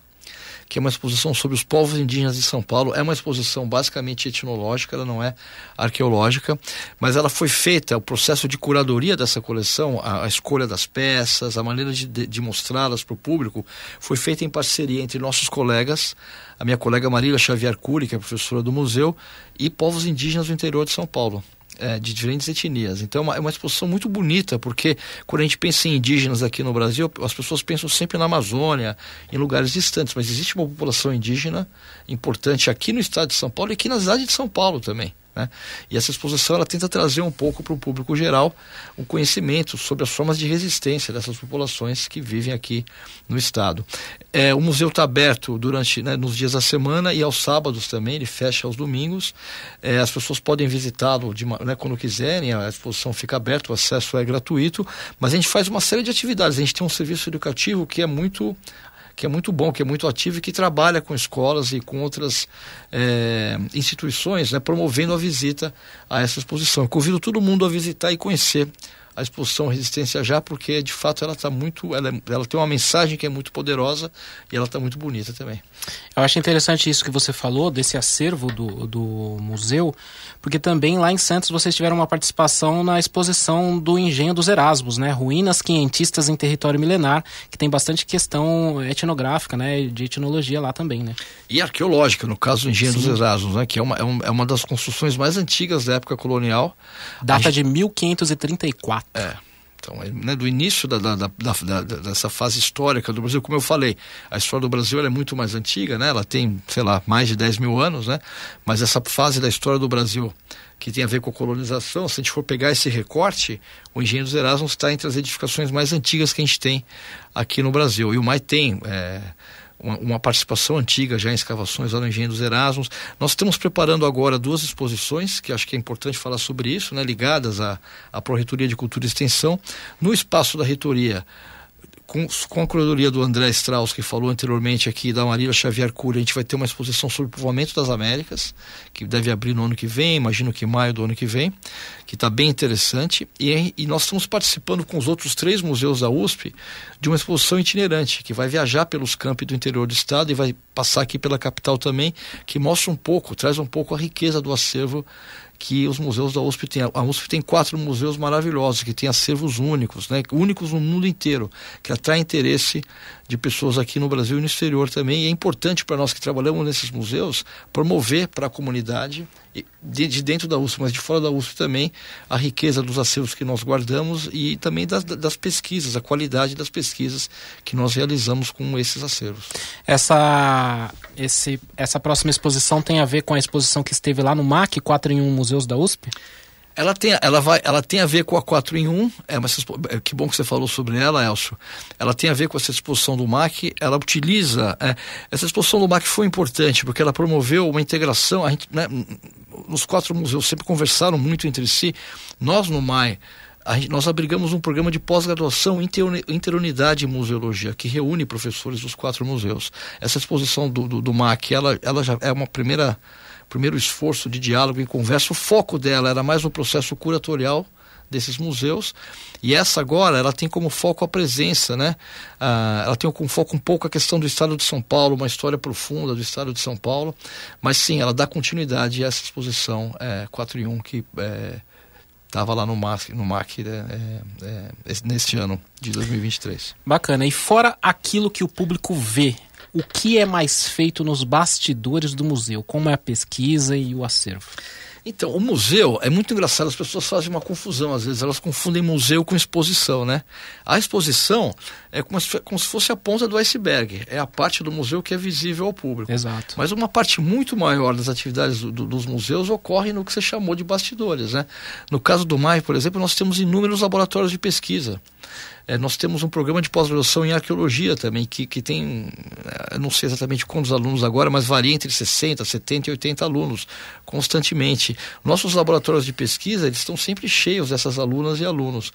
que é uma exposição sobre os povos indígenas de São Paulo. É uma exposição basicamente etnológica, ela não é arqueológica, mas ela foi feita, o processo de curadoria dessa coleção, a, a escolha das peças, a maneira de, de, mostrá-las para o público, foi feita em parceria entre nossos colegas, a minha colega Marília Xavier Cury, que é professora do museu, e povos indígenas do interior de São Paulo é, de diferentes etnias. Então é uma, é uma, exposição muito bonita, porque quando a gente pensa em indígenas aqui no Brasil, as pessoas pensam sempre na Amazônia, em lugares distantes, mas existe uma população indígena importante aqui no estado de São Paulo e aqui na cidade de São Paulo também. Né? E essa exposição ela tenta trazer um pouco para o público geral um conhecimento sobre as formas de resistência dessas populações que vivem aqui no estado. É, o museu está aberto durante né, nos dias da semana e aos sábados também, ele fecha aos domingos. É, as pessoas podem visitá-lo né, quando quiserem, a exposição fica aberta, o acesso é gratuito, mas a gente faz uma série de atividades. A gente tem um serviço educativo que é muito que é muito bom, que é muito ativo e que trabalha com escolas e com outras é, instituições, né, promovendo a visita a essa exposição. Eu convido todo mundo a visitar e conhecer a exposição Resistência Já, porque de fato ela está muito. Ela, ela tem uma mensagem que é muito poderosa e ela está muito bonita também. Eu acho interessante isso que você falou, desse acervo do, do museu, porque também lá em Santos vocês tiveram uma participação na exposição do Engenho dos Erasmos, né? Ruínas quinhentistas em território milenar, que tem bastante questão etnográfica, né? De etnologia lá também, né? E arqueológica, no caso do Engenho Sim. dos Erasmos, né? Que é uma, é, é uma das construções mais antigas da época colonial. Data gente... de 1534. É. Então, né, do início da, da, da, dessa fase histórica do Brasil, como eu falei, a história do Brasil é muito mais antiga, né? ela tem, sei lá, mais de 10 mil anos, né? mas essa fase da história do Brasil que tem a ver com a colonização, se a gente for pegar esse recorte, o Engenho dos Erasmus está entre as edificações mais antigas que a gente tem aqui no Brasil. E o MAI tem. É, uma, uma, participação antiga já em escavações lá no Engenho dos Erasmus. Nós estamos preparando agora duas exposições, que acho que é importante falar sobre isso, né, ligadas à, à Pró-Reitoria de Cultura e Extensão. No espaço da reitoria, com, com, a curadoria do André Strauss, que falou anteriormente aqui, da Marília Xavier Cury, a gente vai ter uma exposição sobre o povoamento das Américas, que deve abrir no ano que vem, imagino que maio do ano que vem, que está bem interessante. E, e, nós estamos participando com os outros três museus da USP de uma exposição itinerante, que vai viajar pelos campi do interior do estado e vai passar aqui pela capital também, que mostra um pouco, traz um pouco a riqueza do acervo que os museus da USP têm. A USP tem quatro museus maravilhosos, que têm acervos únicos, né? únicos no mundo inteiro, que atraem interesse de pessoas aqui no Brasil e no exterior também. E é importante para nós que trabalhamos nesses museus promover para a comunidade, de, de, dentro da USP, mas de fora da USP também, a riqueza dos acervos que nós guardamos e também das, das pesquisas, a qualidade das pesquisas que nós realizamos com esses acervos. Essa, esse, essa próxima exposição tem a ver com a exposição que esteve lá no MAC, 4 em 1 Museus da USP? Ela tem, ela, vai, ela tem a ver com a 4 em 1, é, é, que bom que você falou sobre ela, Elcio. Ela tem a ver com essa exposição do MAC, ela utiliza. É, essa exposição do MAC foi importante porque ela promoveu uma integração. A gente, né, os quatro museus sempre conversaram muito entre si. Nós, no MAI, Gente, nós abrigamos um programa de pós-graduação Interunidade em Museologia, que reúne professores dos quatro museus. Essa exposição do, do, do MAC, ela, ela já é uma primeira primeiro esforço de diálogo e conversa, o foco dela era mais no processo curatorial desses museus e essa agora ela tem como foco a presença, né? Ah, ela tem como foco um pouco a questão do Estado de São Paulo, uma história profunda do Estado de São Paulo, mas sim, ela dá continuidade a essa exposição é, 4 em 1 que estava é, lá no MAC, no MAC né, é, é, neste ano de 2023. Bacana. E fora aquilo que o público vê o que é mais feito nos bastidores do museu? Como é a pesquisa e o acervo? Então, o museu é muito engraçado, as pessoas fazem uma confusão, às vezes elas confundem museu com exposição, né? A exposição é como se, como se fosse a ponta do iceberg, é a parte do museu que é visível ao público. Exato. Mas uma parte muito maior das atividades do, do, dos museus ocorre no que você chamou de bastidores, né? No caso do MAI, por exemplo, nós temos inúmeros laboratórios de pesquisa. É, nós temos um programa de pós-graduação em arqueologia também, que, que tem, é, não sei exatamente quantos alunos agora, mas varia entre 60, 70 e 80 alunos constantemente. Nossos laboratórios de pesquisa, eles estão sempre cheios dessas alunas e alunos.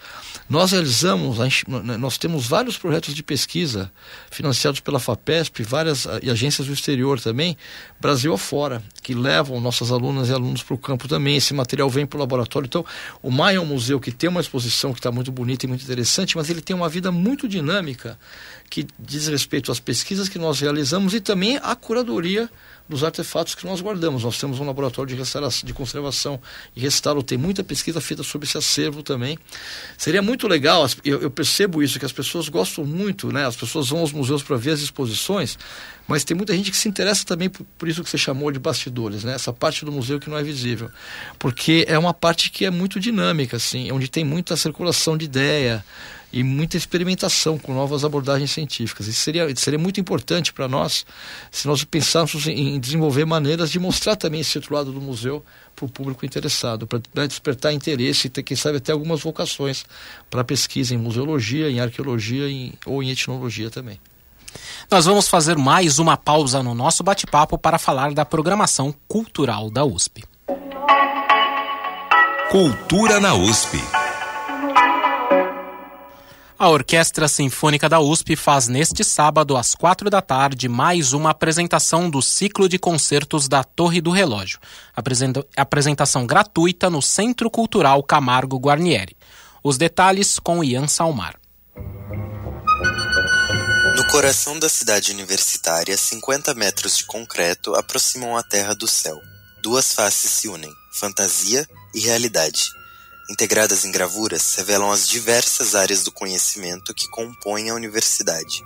Nós realizamos, nós temos vários projetos de pesquisa financiados pela FAPESP várias, e agências do exterior também, Brasil afora, que levam nossas alunas e alunos para o campo também. Esse material vem para o laboratório. Então, o MAI é um museu que tem uma exposição que está muito bonita e muito interessante, mas ele tem uma vida muito dinâmica que diz respeito às pesquisas que nós realizamos e também à curadoria dos artefatos que nós guardamos. Nós temos um laboratório de, de conservação e restauro, tem muita pesquisa feita sobre esse acervo também. Seria muito legal, eu, eu percebo isso, que as pessoas gostam muito, né? as pessoas vão aos museus para ver as exposições, mas tem muita gente que se interessa também por, por, isso que você chamou de bastidores, né? essa parte do museu que não é visível, porque é uma parte que é muito dinâmica, assim, onde tem muita circulação de ideia, e muita experimentação com novas abordagens científicas. Isso seria, seria muito importante para nós se nós pensássemos em, em desenvolver maneiras de mostrar também esse outro lado do museu para o público interessado, para despertar interesse e ter, quem sabe, até algumas vocações para pesquisa em museologia, em arqueologia em, ou em etnologia também. Nós vamos fazer mais uma pausa no nosso bate-papo para falar da programação cultural da USP. Cultura na USP. A Orquestra Sinfônica da USP faz neste sábado, às quatro da tarde, mais uma apresentação do ciclo de concertos da Torre do Relógio. Apresentação gratuita no Centro Cultural Camargo Guarnieri. Os detalhes com Ian Salmar. No coração da cidade universitária, 50 metros de concreto aproximam a terra do céu. Duas faces se unem: fantasia e realidade integradas em gravuras, revelam as diversas áreas do conhecimento que compõem a universidade.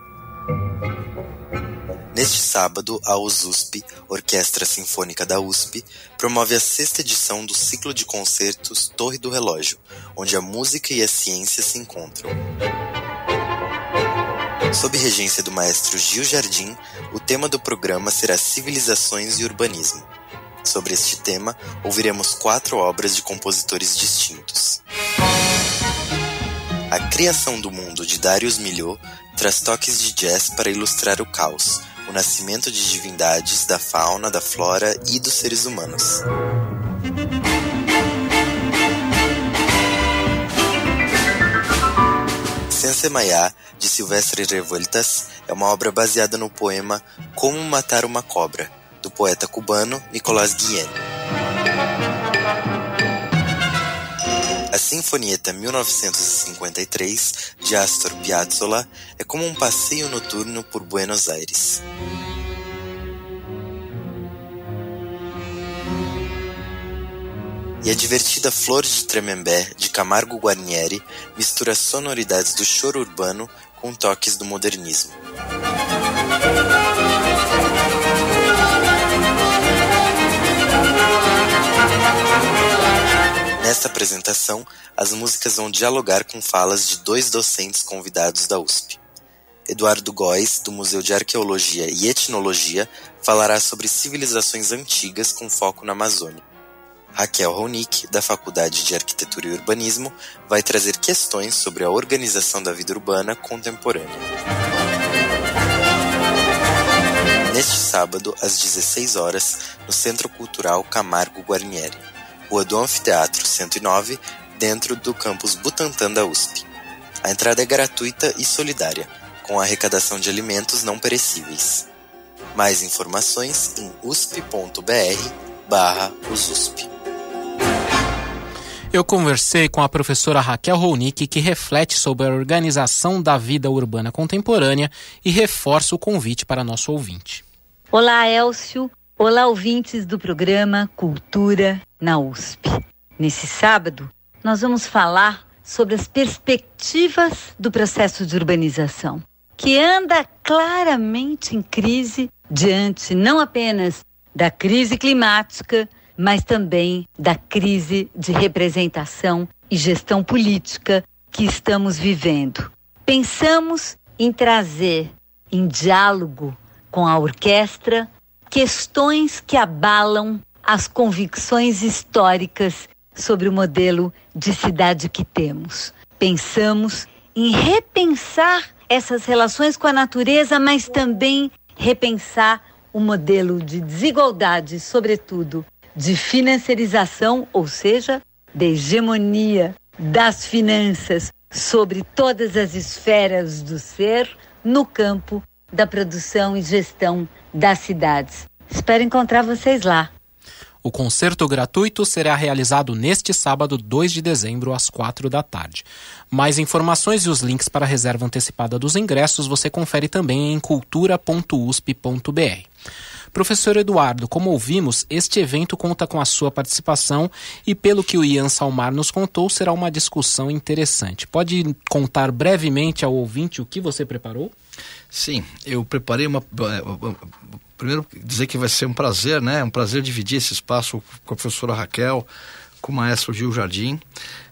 Neste sábado, a USP, Orquestra Sinfônica da USP, promove a sexta edição do ciclo de concertos Torre do Relógio, onde a música e a ciência se encontram. Sob regência do maestro Gil Jardim, o tema do programa será Civilizações e Urbanismo. Sobre este tema, ouviremos quatro obras de compositores distintos. A Criação do Mundo de Darius Milhaud traz toques de jazz para ilustrar o caos, o nascimento de divindades, da fauna, da flora e dos seres humanos. Sensemayá, de Silvestre Revueltas, é uma obra baseada no poema Como Matar uma Cobra, do poeta cubano Nicolás Guillen. A Sinfonieta 1953 de Astor Piazzolla é como um passeio noturno por Buenos Aires. E a divertida Flor de Tremembé, de Camargo Guarnieri, mistura sonoridades do choro urbano com toques do modernismo. Nesta apresentação, as músicas vão dialogar com falas de dois docentes convidados da USP. Eduardo Góes, do Museu de Arqueologia e Etnologia, falará sobre civilizações antigas com foco na Amazônia. Raquel Ronick, da Faculdade de Arquitetura e Urbanismo, vai trazer questões sobre a organização da vida urbana contemporânea. Neste sábado, às 16 horas, no Centro Cultural Camargo Guarnieri. Rua do Anfiteatro 109, dentro do campus Butantã da USP. A entrada é gratuita e solidária, com arrecadação de alimentos não perecíveis. Mais informações em usp.br/ususp. Eu conversei com a professora Raquel Ronick, que reflete sobre a organização da vida urbana contemporânea e reforça o convite para nosso ouvinte. Olá, Elcio. Olá, ouvintes do programa Cultura na USP. Nesse sábado, nós vamos falar sobre as perspectivas do processo de urbanização, que anda claramente em crise diante não apenas da crise climática, mas também da crise de representação e gestão política que estamos vivendo. Pensamos em trazer em diálogo com a orquestra questões que abalam as convicções históricas sobre o modelo de cidade que temos. Pensamos em repensar essas relações com a natureza, mas também repensar o modelo de desigualdade, sobretudo de financiarização, ou seja, de hegemonia das finanças sobre todas as esferas do ser no campo da produção e gestão das cidades. Espero encontrar vocês lá. O concerto gratuito será realizado neste sábado, 2 de dezembro, às 4 da tarde. Mais informações e os links para a reserva antecipada dos ingressos você confere também em cultura.usp.br. Professor Eduardo, como ouvimos, este evento conta com a sua participação e, pelo que o Ian Salmar nos contou, será uma discussão interessante. Pode contar brevemente ao ouvinte o que você preparou? Sim, eu preparei uma. É, primeiro, dizer que vai ser um prazer, né? Um prazer dividir esse espaço com a professora Raquel, com o maestro Gil Jardim.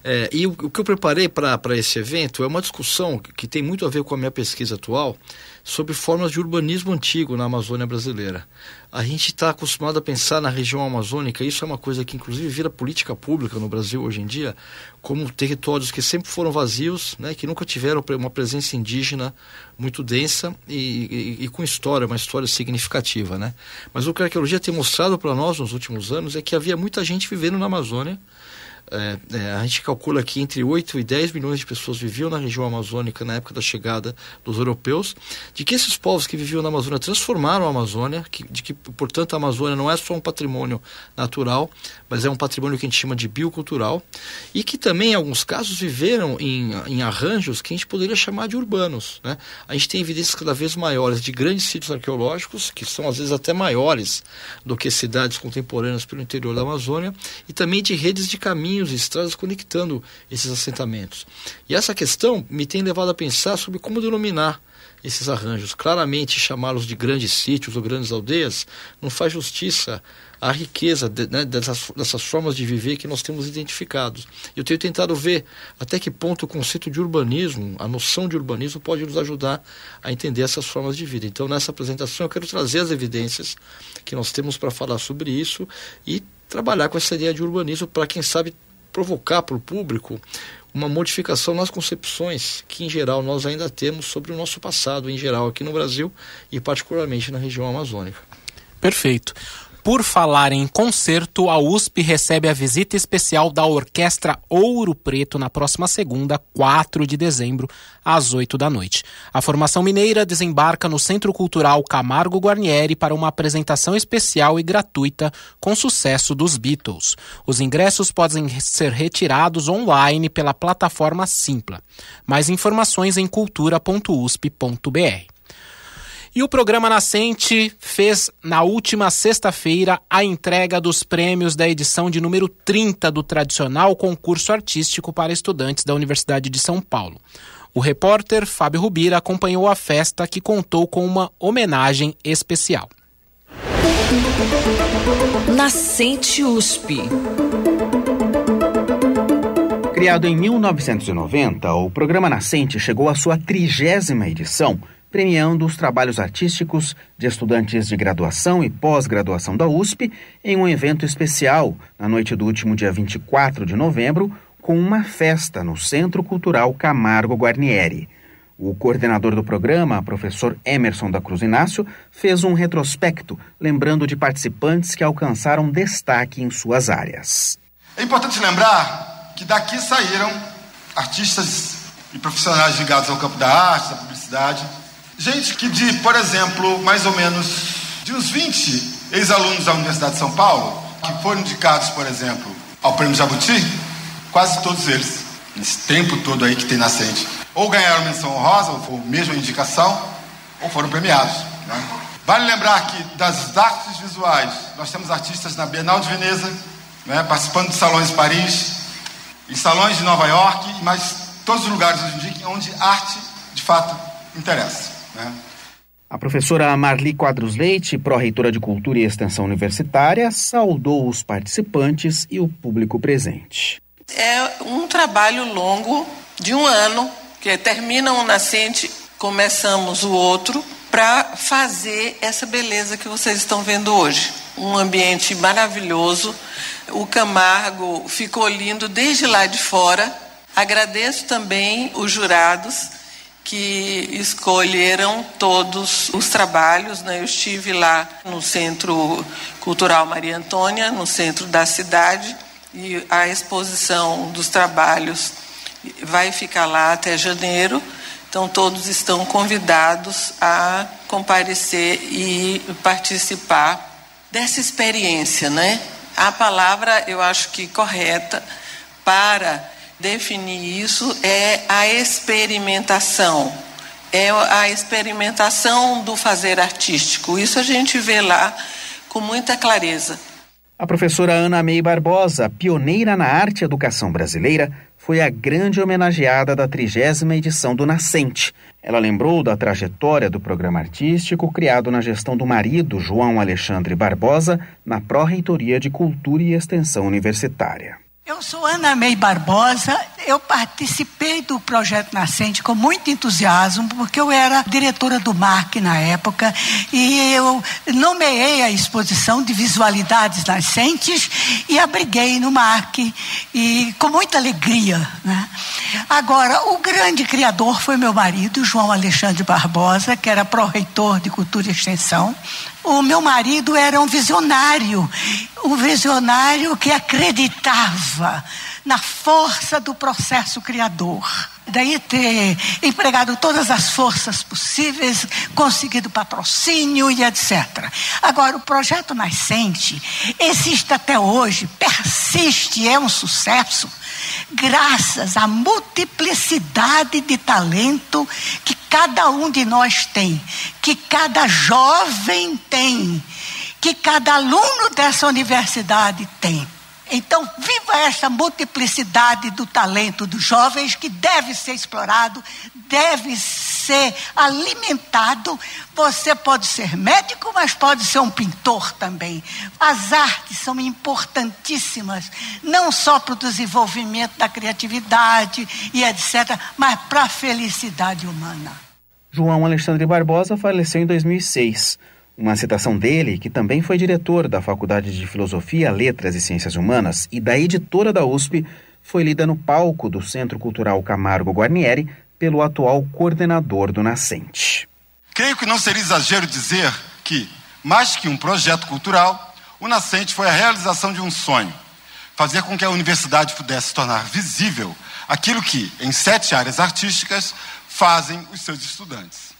É, e o, o, que eu preparei para esse evento é uma discussão que tem muito a ver com a minha pesquisa atual sobre formas de urbanismo antigo na Amazônia brasileira. A gente está acostumado a pensar na região amazônica, isso é uma coisa que inclusive vira política pública no Brasil hoje em dia, como territórios que sempre foram vazios, né, que nunca tiveram uma presença indígena muito densa e, e, e com história, uma história significativa. Né? Mas o que a arqueologia tem mostrado para nós nos últimos anos é que havia muita gente vivendo na Amazônia, é, é, a gente calcula que entre 8 e 10 milhões de pessoas viviam na região amazônica na época da chegada dos europeus, de que esses povos que viviam na Amazônia transformaram a Amazônia, que, de que, portanto, a Amazônia não é só um patrimônio natural, mas é um patrimônio que a gente chama de biocultural, e que também, em alguns casos, viveram em, em arranjos que a gente poderia chamar de urbanos. Né? A gente tem evidências cada vez maiores de grandes sítios arqueológicos, que são às vezes até maiores do que cidades contemporâneas pelo interior da Amazônia, e também de redes de caminhos caminhos e estradas conectando esses assentamentos. E essa questão me tem levado a pensar sobre como denominar esses arranjos. Claramente, chamá-los de grandes sítios ou grandes aldeias não faz justiça à riqueza de, né, dessas, dessas, formas de viver que nós temos identificados. Eu tenho tentado ver até que ponto o conceito de urbanismo, a noção de urbanismo, pode nos ajudar a entender essas formas de vida. Então, nessa apresentação, eu quero trazer as evidências que nós temos para falar sobre isso e trabalhar com essa ideia de urbanismo para, quem sabe, provocar para o público uma modificação nas concepções que, em geral, nós ainda temos sobre o nosso passado, em geral, aqui no Brasil e, particularmente, na região amazônica. Perfeito. Por falar em concerto, a USP recebe a visita especial da Orquestra Ouro Preto na próxima segunda, 4 de dezembro, às 8 da noite. A formação mineira desembarca no Centro Cultural Camargo Guarnieri para uma apresentação especial e gratuita com sucesso dos Beatles. Os ingressos podem ser retirados online pela plataforma Simpla. Mais informações em cultura.usp.br. E o programa Nascente fez na última sexta-feira a entrega dos prêmios da edição de número 30 do tradicional concurso artístico para estudantes da Universidade de São Paulo. O repórter Fábio Rubira acompanhou a festa que contou com uma homenagem especial. Nascente USP. Criado em 1990, o programa Nascente chegou à sua trigésima edição premiando os trabalhos artísticos de estudantes de graduação e pós-graduação da USP em um evento especial na noite do último dia 24 de novembro, com uma festa no Centro Cultural Camargo Guarnieri. O coordenador do programa, professor Emerson da Cruz Inácio, fez um retrospecto, lembrando de participantes que alcançaram destaque em suas áreas. É importante lembrar que daqui saíram artistas e profissionais ligados ao campo da arte, da publicidade, Gente que de, por exemplo, mais ou menos de uns 20 ex-alunos da Universidade de São Paulo, que foram indicados, por exemplo, ao Prêmio Jabuti, quase todos eles, nesse tempo todo aí que tem nascente, ou ganharam menção honrosa, ou mesmo indicação, ou foram premiados. Né? Vale lembrar que das artes visuais, nós temos artistas na Bienal de Veneza, né, participando de salões em Paris, em salões de Nova York, mas todos os lugares onde arte, de fato, interessa. Né? A professora Marli Quadros Leite, pró-reitora de Cultura e Extensão Universitária, saudou os participantes e o público presente. É um trabalho longo de um ano, que termina um nascente, começamos o outro, para fazer essa beleza que vocês estão vendo hoje. Um ambiente maravilhoso. O Camargo ficou lindo desde lá de fora. Agradeço também os jurados que escolheram todos os trabalhos. Né? Eu estive lá no Centro Cultural Maria Antônia, no centro da cidade, e a exposição dos trabalhos vai ficar lá até janeiro. Então, todos estão convidados a comparecer e participar dessa experiência, né? A palavra, eu acho que correta para definir isso é a experimentação. É a experimentação do fazer artístico. Isso a gente vê lá com muita clareza. A professora Ana May Barbosa, pioneira na arte e educação brasileira, foi a grande homenageada da trigésima edição do Nascente. Ela lembrou da trajetória do programa artístico criado na gestão do marido, João Alexandre Barbosa, na Pró-Reitoria de Cultura e Extensão Universitária. Eu sou Ana May Barbosa. Eu participei do projeto Nascente com muito entusiasmo, porque eu era diretora do MARC na época e eu nomeei a exposição de visualidades nascentes e abriguei no MARC e com muita alegria. Né? Agora, o grande criador foi meu marido, João Alexandre Barbosa, que era pró-reitor de Cultura e Extensão. O meu marido era um visionário, um visionário que acreditava na força do processo criador. Daí ter empregado todas as forças possíveis, conseguido patrocínio e etc. Agora, o projeto Nascente existe até hoje, persiste, é um sucesso, graças à multiplicidade de talento que cada um de nós tem, que cada jovem tem, que cada aluno dessa universidade tem. Então, viva essa multiplicidade do talento dos jovens que deve ser explorado, deve ser alimentado. Você pode ser médico, mas pode ser um pintor também. As artes são importantíssimas, não só para o desenvolvimento da criatividade e etc., mas para a felicidade humana. João Alexandre Barbosa faleceu em 2006. Uma citação dele, que também foi diretor da Faculdade de Filosofia, Letras e Ciências Humanas e da editora da USP, foi lida no palco do Centro Cultural Camargo Guarnieri pelo atual coordenador do Nascente. Creio que não seria exagero dizer que, mais que um projeto cultural, o Nascente foi a realização de um sonho. Fazer com que a universidade pudesse tornar visível aquilo que, em sete áreas artísticas, fazem os seus estudantes.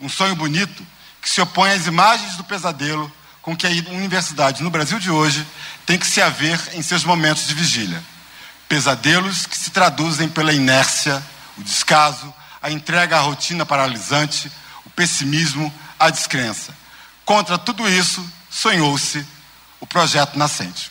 Um sonho bonito que se opõe às imagens do pesadelo com que a universidade no Brasil de hoje tem que se haver em seus momentos de vigília. Pesadelos que se traduzem pela inércia, o descaso, a entrega à rotina paralisante, o pessimismo, a descrença. Contra tudo isso, sonhou-se o projeto nascente.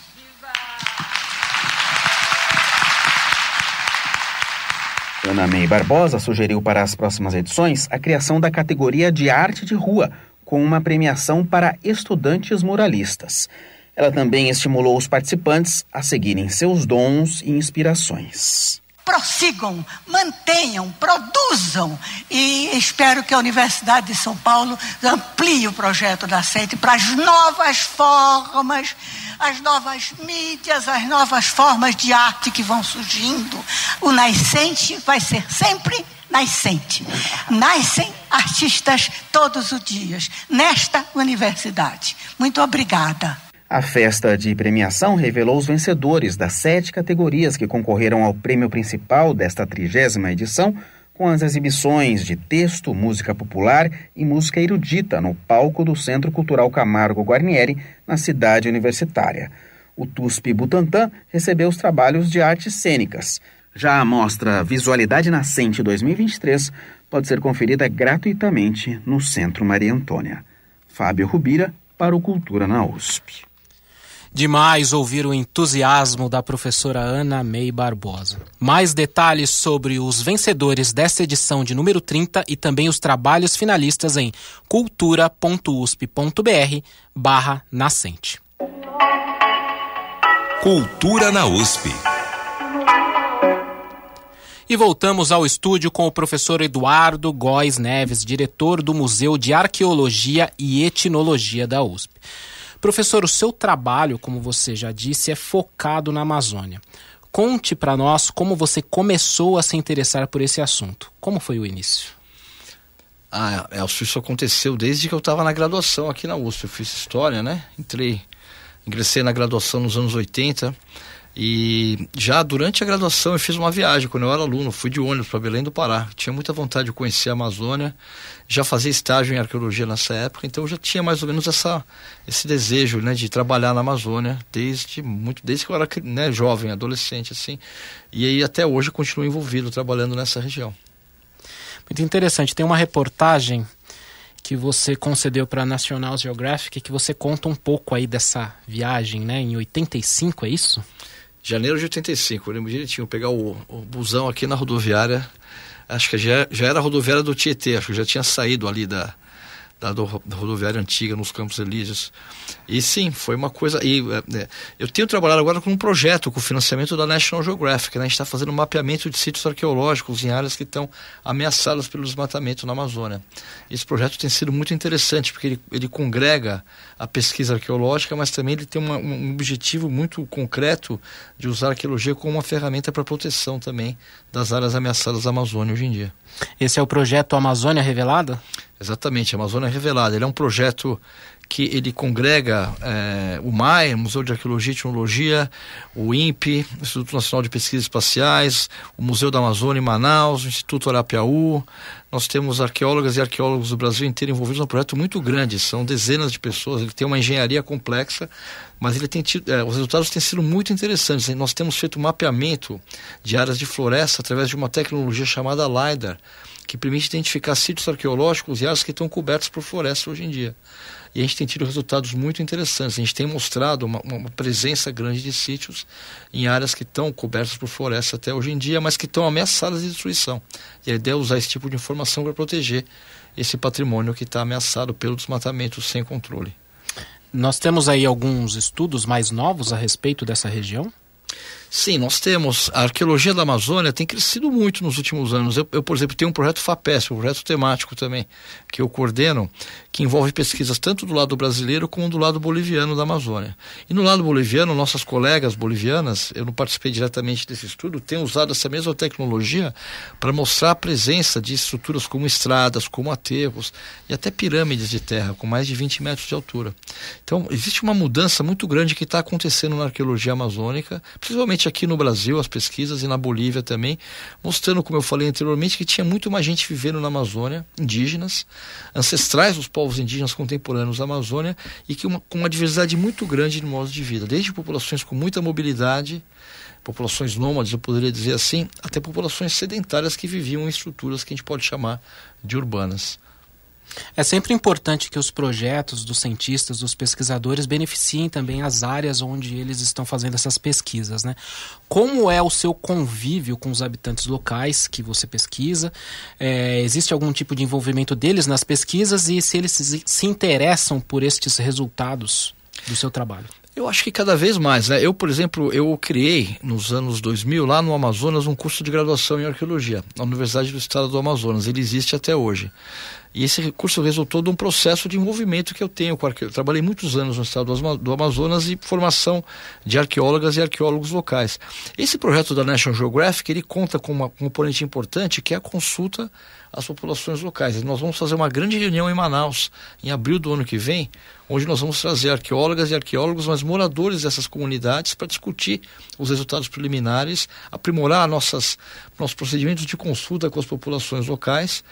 Ana May Barbosa sugeriu para as próximas edições a criação da categoria de arte de rua, com uma premiação para estudantes muralistas. Ela também estimulou os participantes a seguirem seus dons e inspirações. Prossigam, mantenham, produzam e espero que a Universidade de São Paulo amplie o projeto da SEIT para as novas formas as novas mídias, as novas formas de arte que vão surgindo. O nascente vai ser sempre nascente. Nascem artistas todos os dias nesta universidade. Muito obrigada. A festa de premiação revelou os vencedores das sete categorias que concorreram ao prêmio principal desta trigésima edição, com as exibições de texto, música popular e música erudita no palco do Centro Cultural Camargo Guarnieri, na cidade universitária. O TUSP Butantan recebeu os trabalhos de artes cênicas. Já a mostra Visualidade Nascente 2023 pode ser conferida gratuitamente no Centro Maria Antônia. Fábio Rubira, para o Cultura na USP. Demais ouvir o entusiasmo da professora Ana May Barbosa. Mais detalhes sobre os vencedores desta edição de número 30 e também os trabalhos finalistas em cultura.usp.br barra nascente. Cultura na USP. E voltamos ao estúdio com o professor Eduardo Góes Neves, diretor do Museu de Arqueologia e Etnologia da USP. Professor, o seu trabalho, como você já disse, é focado na Amazônia. Conte para nós como você começou a se interessar por esse assunto. Como foi o início? Ah, Elcio, isso aconteceu desde que eu estava na graduação aqui na USP. Eu fiz história, né? Entrei, ingressei na graduação nos anos 80 e já durante a graduação eu fiz uma viagem quando eu era aluno, fui de ônibus para Belém do Pará. Tinha muita vontade de conhecer a Amazônia, já fazia estágio em arqueologia nessa época, então eu já tinha mais ou menos essa, esse desejo né, de trabalhar na Amazônia desde muito desde que eu era né, jovem, adolescente assim. E aí até hoje continuo envolvido trabalhando nessa região. Muito interessante. Tem uma reportagem que você concedeu para a National Geographic que você conta um pouco aí dessa viagem, né? Em 85, é isso? Janeiro de 85, eu lembro direitinho, pegar o, o busão aqui na rodoviária, acho que já, já era a rodoviária do Tietê, acho que já tinha saído ali da, da, da rodoviária antiga nos Campos Elíseos. E sim, foi uma coisa. E, é, eu tenho trabalhado agora com um projeto com financiamento da National Geographic. Né? A gente está fazendo um mapeamento de sítios arqueológicos em áreas que estão ameaçadas pelo desmatamento na Amazônia. Esse projeto tem sido muito interessante porque ele, ele congrega a pesquisa arqueológica, mas também ele tem uma, um objetivo muito concreto de usar a arqueologia como uma ferramenta para proteção também das áreas ameaçadas da Amazônia hoje em dia. Esse é o projeto Amazônia Revelada? Exatamente, Amazônia Revelada. Ele é um projeto que ele congrega é, o MAI, Museu de Arqueologia e Tecnologia, o INPE, Instituto Nacional de Pesquisas Espaciais, o Museu da Amazônia em Manaus, o Instituto Arapiaú. Nós temos arqueólogas e arqueólogos do Brasil inteiro envolvidos num projeto muito grande, são dezenas de pessoas, ele tem uma engenharia complexa, mas ele tem tido, é, os resultados têm sido muito interessantes. Nós temos feito mapeamento de áreas de floresta através de uma tecnologia chamada LIDAR, que permite identificar sítios arqueológicos e áreas que estão cobertas por floresta hoje em dia e a gente tem tido resultados muito interessantes. A gente tem mostrado uma, uma presença grande de sítios em áreas que estão cobertas por floresta até hoje em dia, mas que estão ameaçadas de destruição. E a ideia é usar esse tipo de informação para proteger esse patrimônio que está ameaçado pelo desmatamento sem controle. Nós temos aí alguns estudos mais novos a respeito dessa região? Sim, nós temos. A arqueologia da Amazônia tem crescido muito nos últimos anos. Eu, eu por exemplo, tenho um projeto FAPESP, um projeto temático também, que eu coordeno, que envolve pesquisas tanto do lado brasileiro como do lado boliviano da Amazônia. E no lado boliviano, nossas colegas bolivianas, eu não participei diretamente desse estudo, têm usado essa mesma tecnologia para mostrar a presença de estruturas como estradas, como aterros e até pirâmides de terra, com mais de 20 metros de altura. Então, existe uma mudança muito grande que está acontecendo na arqueologia amazônica, principalmente principalmente aqui no Brasil, as pesquisas e na Bolívia também, mostrando, como eu falei anteriormente, que tinha muito mais gente vivendo na Amazônia, indígenas, ancestrais dos povos indígenas contemporâneos da Amazônia, e que uma, com uma diversidade muito grande de modos de vida, desde populações com muita mobilidade, populações nômades, eu poderia dizer assim, até populações sedentárias que viviam em estruturas que a gente pode chamar de urbanas. É sempre importante que os projetos dos cientistas, dos pesquisadores, beneficiem também as áreas onde eles estão fazendo essas pesquisas. Né? Como é o seu convívio com os habitantes locais que você pesquisa? É, existe algum tipo de envolvimento deles nas pesquisas e se eles se, se interessam por estes resultados do seu trabalho? Eu acho que cada vez mais, né? Eu, por exemplo, eu criei nos anos 2000 lá no Amazonas um curso de graduação em arqueologia na Universidade do Estado do Amazonas. Ele existe até hoje. E esse recurso resultou de um processo de envolvimento que eu tenho com arqueologia. Trabalhei muitos anos no estado do Amazonas e formação de arqueólogas e arqueólogos locais. Esse projeto da National Geographic, ele conta com uma componente importante que é a consulta às populações locais. E nós vamos fazer uma grande reunião em Manaus, em abril do ano que vem, onde nós vamos trazer arqueólogas e arqueólogos, mas moradores dessas comunidades, para discutir os resultados preliminares, aprimorar nossas, nossos procedimentos de consulta com as populações locais.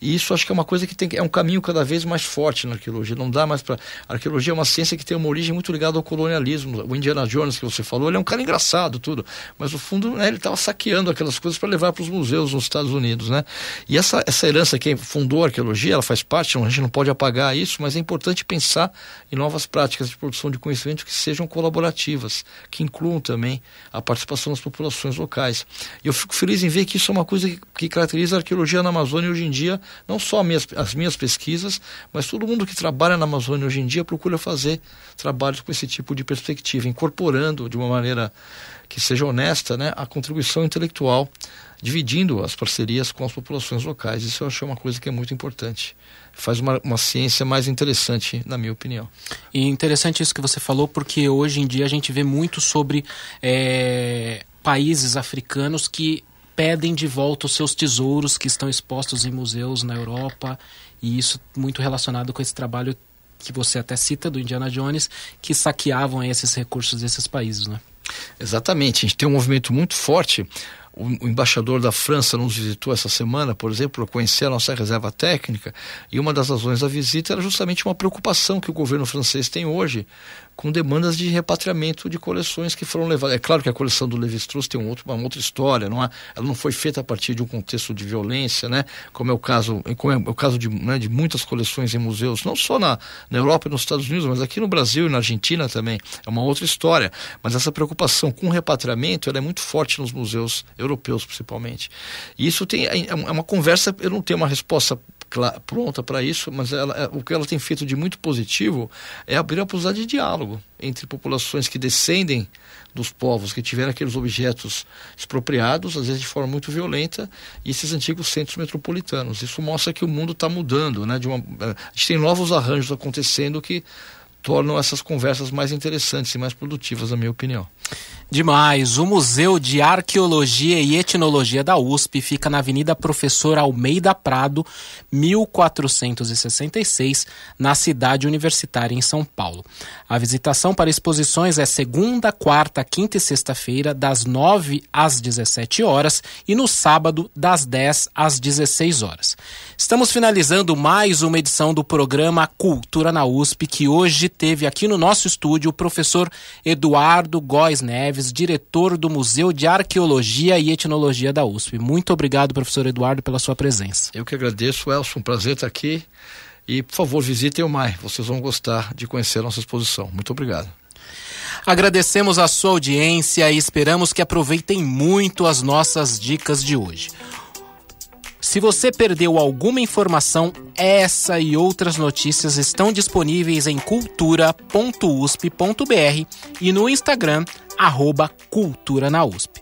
E isso acho que é uma coisa que tem, é um caminho cada vez mais forte na arqueologia. Não dá mais para. Arqueologia é uma ciência que tem uma origem muito ligada ao colonialismo. O Indiana Jones, que você falou, ele é um cara engraçado, tudo. Mas no fundo, né, ele estava saqueando aquelas coisas para levar para os museus nos Estados Unidos. Né? E essa, essa herança que fundou a arqueologia, ela faz parte, a gente não pode apagar isso, mas é importante pensar em novas práticas de produção de conhecimento que sejam colaborativas, que incluam também a participação das populações locais. E eu fico feliz em ver que isso é uma coisa que, que caracteriza a arqueologia na Amazônia hoje em dia, não só minhas, as minhas pesquisas, mas todo mundo que trabalha na Amazônia hoje em dia procura fazer trabalhos com esse tipo de perspectiva, incorporando de uma maneira que seja honesta né, a contribuição intelectual, dividindo as parcerias com as populações locais. Isso eu acho uma coisa que é muito importante. Faz uma, uma ciência mais interessante, na minha opinião. E interessante isso que você falou, porque hoje em dia a gente vê muito sobre é, países africanos que pedem de volta os seus tesouros que estão expostos em museus na Europa, e isso muito relacionado com esse trabalho que você até cita do Indiana Jones, que saqueavam esses recursos desses países, né? Exatamente, a gente tem um movimento muito forte o embaixador da França nos visitou essa semana, por exemplo, para conhecer a nossa reserva técnica, e uma das razões da visita era justamente uma preocupação que o governo francês tem hoje com demandas de repatriamento de coleções que foram levadas. É claro que a coleção do Levi-Strauss tem um outro, uma outra história, não ela não foi feita a partir de um contexto de violência, né? como é o caso, como é o caso de, né, de muitas coleções em museus, não só na, na Europa e nos Estados Unidos, mas aqui no Brasil e na Argentina também. É uma outra história. Mas essa preocupação com o repatriamento ela é muito forte nos museus europeus, principalmente. E isso tem, é, é uma conversa, eu não tenho uma resposta pronta para isso, mas ela, é, o que ela tem feito de muito positivo é abrir a possibilidade de diálogo entre populações que descendem dos povos que tiveram aqueles objetos expropriados, às vezes de forma muito violenta, e esses antigos centros metropolitanos. Isso mostra que o mundo está mudando, né? De uma, a gente tem novos arranjos acontecendo que tornam essas conversas mais interessantes e mais produtivas, na minha opinião. Demais. O Museu de Arqueologia e Etnologia da USP fica na Avenida Professor Almeida Prado, 1466, na cidade universitária em São Paulo. A visitação para exposições é segunda, quarta, quinta e sexta-feira, das 9 às 17 horas e no sábado, das 10 às 16 horas. Estamos finalizando mais uma edição do programa Cultura na USP, que hoje teve aqui no nosso estúdio o professor Eduardo Góes Neves Neves, diretor do Museu de Arqueologia e Etnologia da USP. Muito obrigado, professor Eduardo, pela sua presença. Eu que agradeço, Elson. Um prazer estar aqui. E, por favor, visitem o MAI. Vocês vão gostar de conhecer a nossa exposição. Muito obrigado. Agradecemos a sua audiência e esperamos que aproveitem muito as nossas dicas de hoje. Se você perdeu alguma informação, essa e outras notícias estão disponíveis em cultura.usp.br e no Instagram arroba Cultura na USP.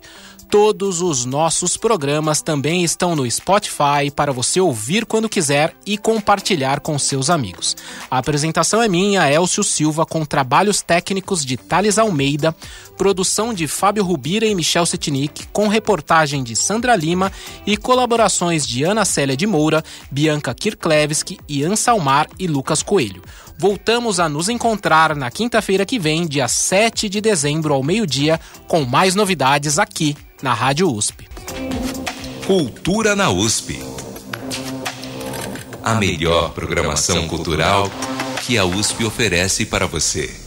Todos os nossos programas também estão no Spotify para você ouvir quando quiser e compartilhar com seus amigos. A apresentação é minha, Elcio Silva, com trabalhos técnicos de Thales Almeida, produção de Fábio Rubira e Michel Setnik, com reportagem de Sandra Lima e colaborações de Ana Célia de Moura, Bianca Kirklevski, Ian Salmar e Lucas Coelho. Voltamos a nos encontrar na quinta-feira que vem, dia 7 de dezembro, ao meio-dia, com mais novidades aqui na Rádio USP. Cultura na USP. A melhor programação cultural que a USP oferece para você.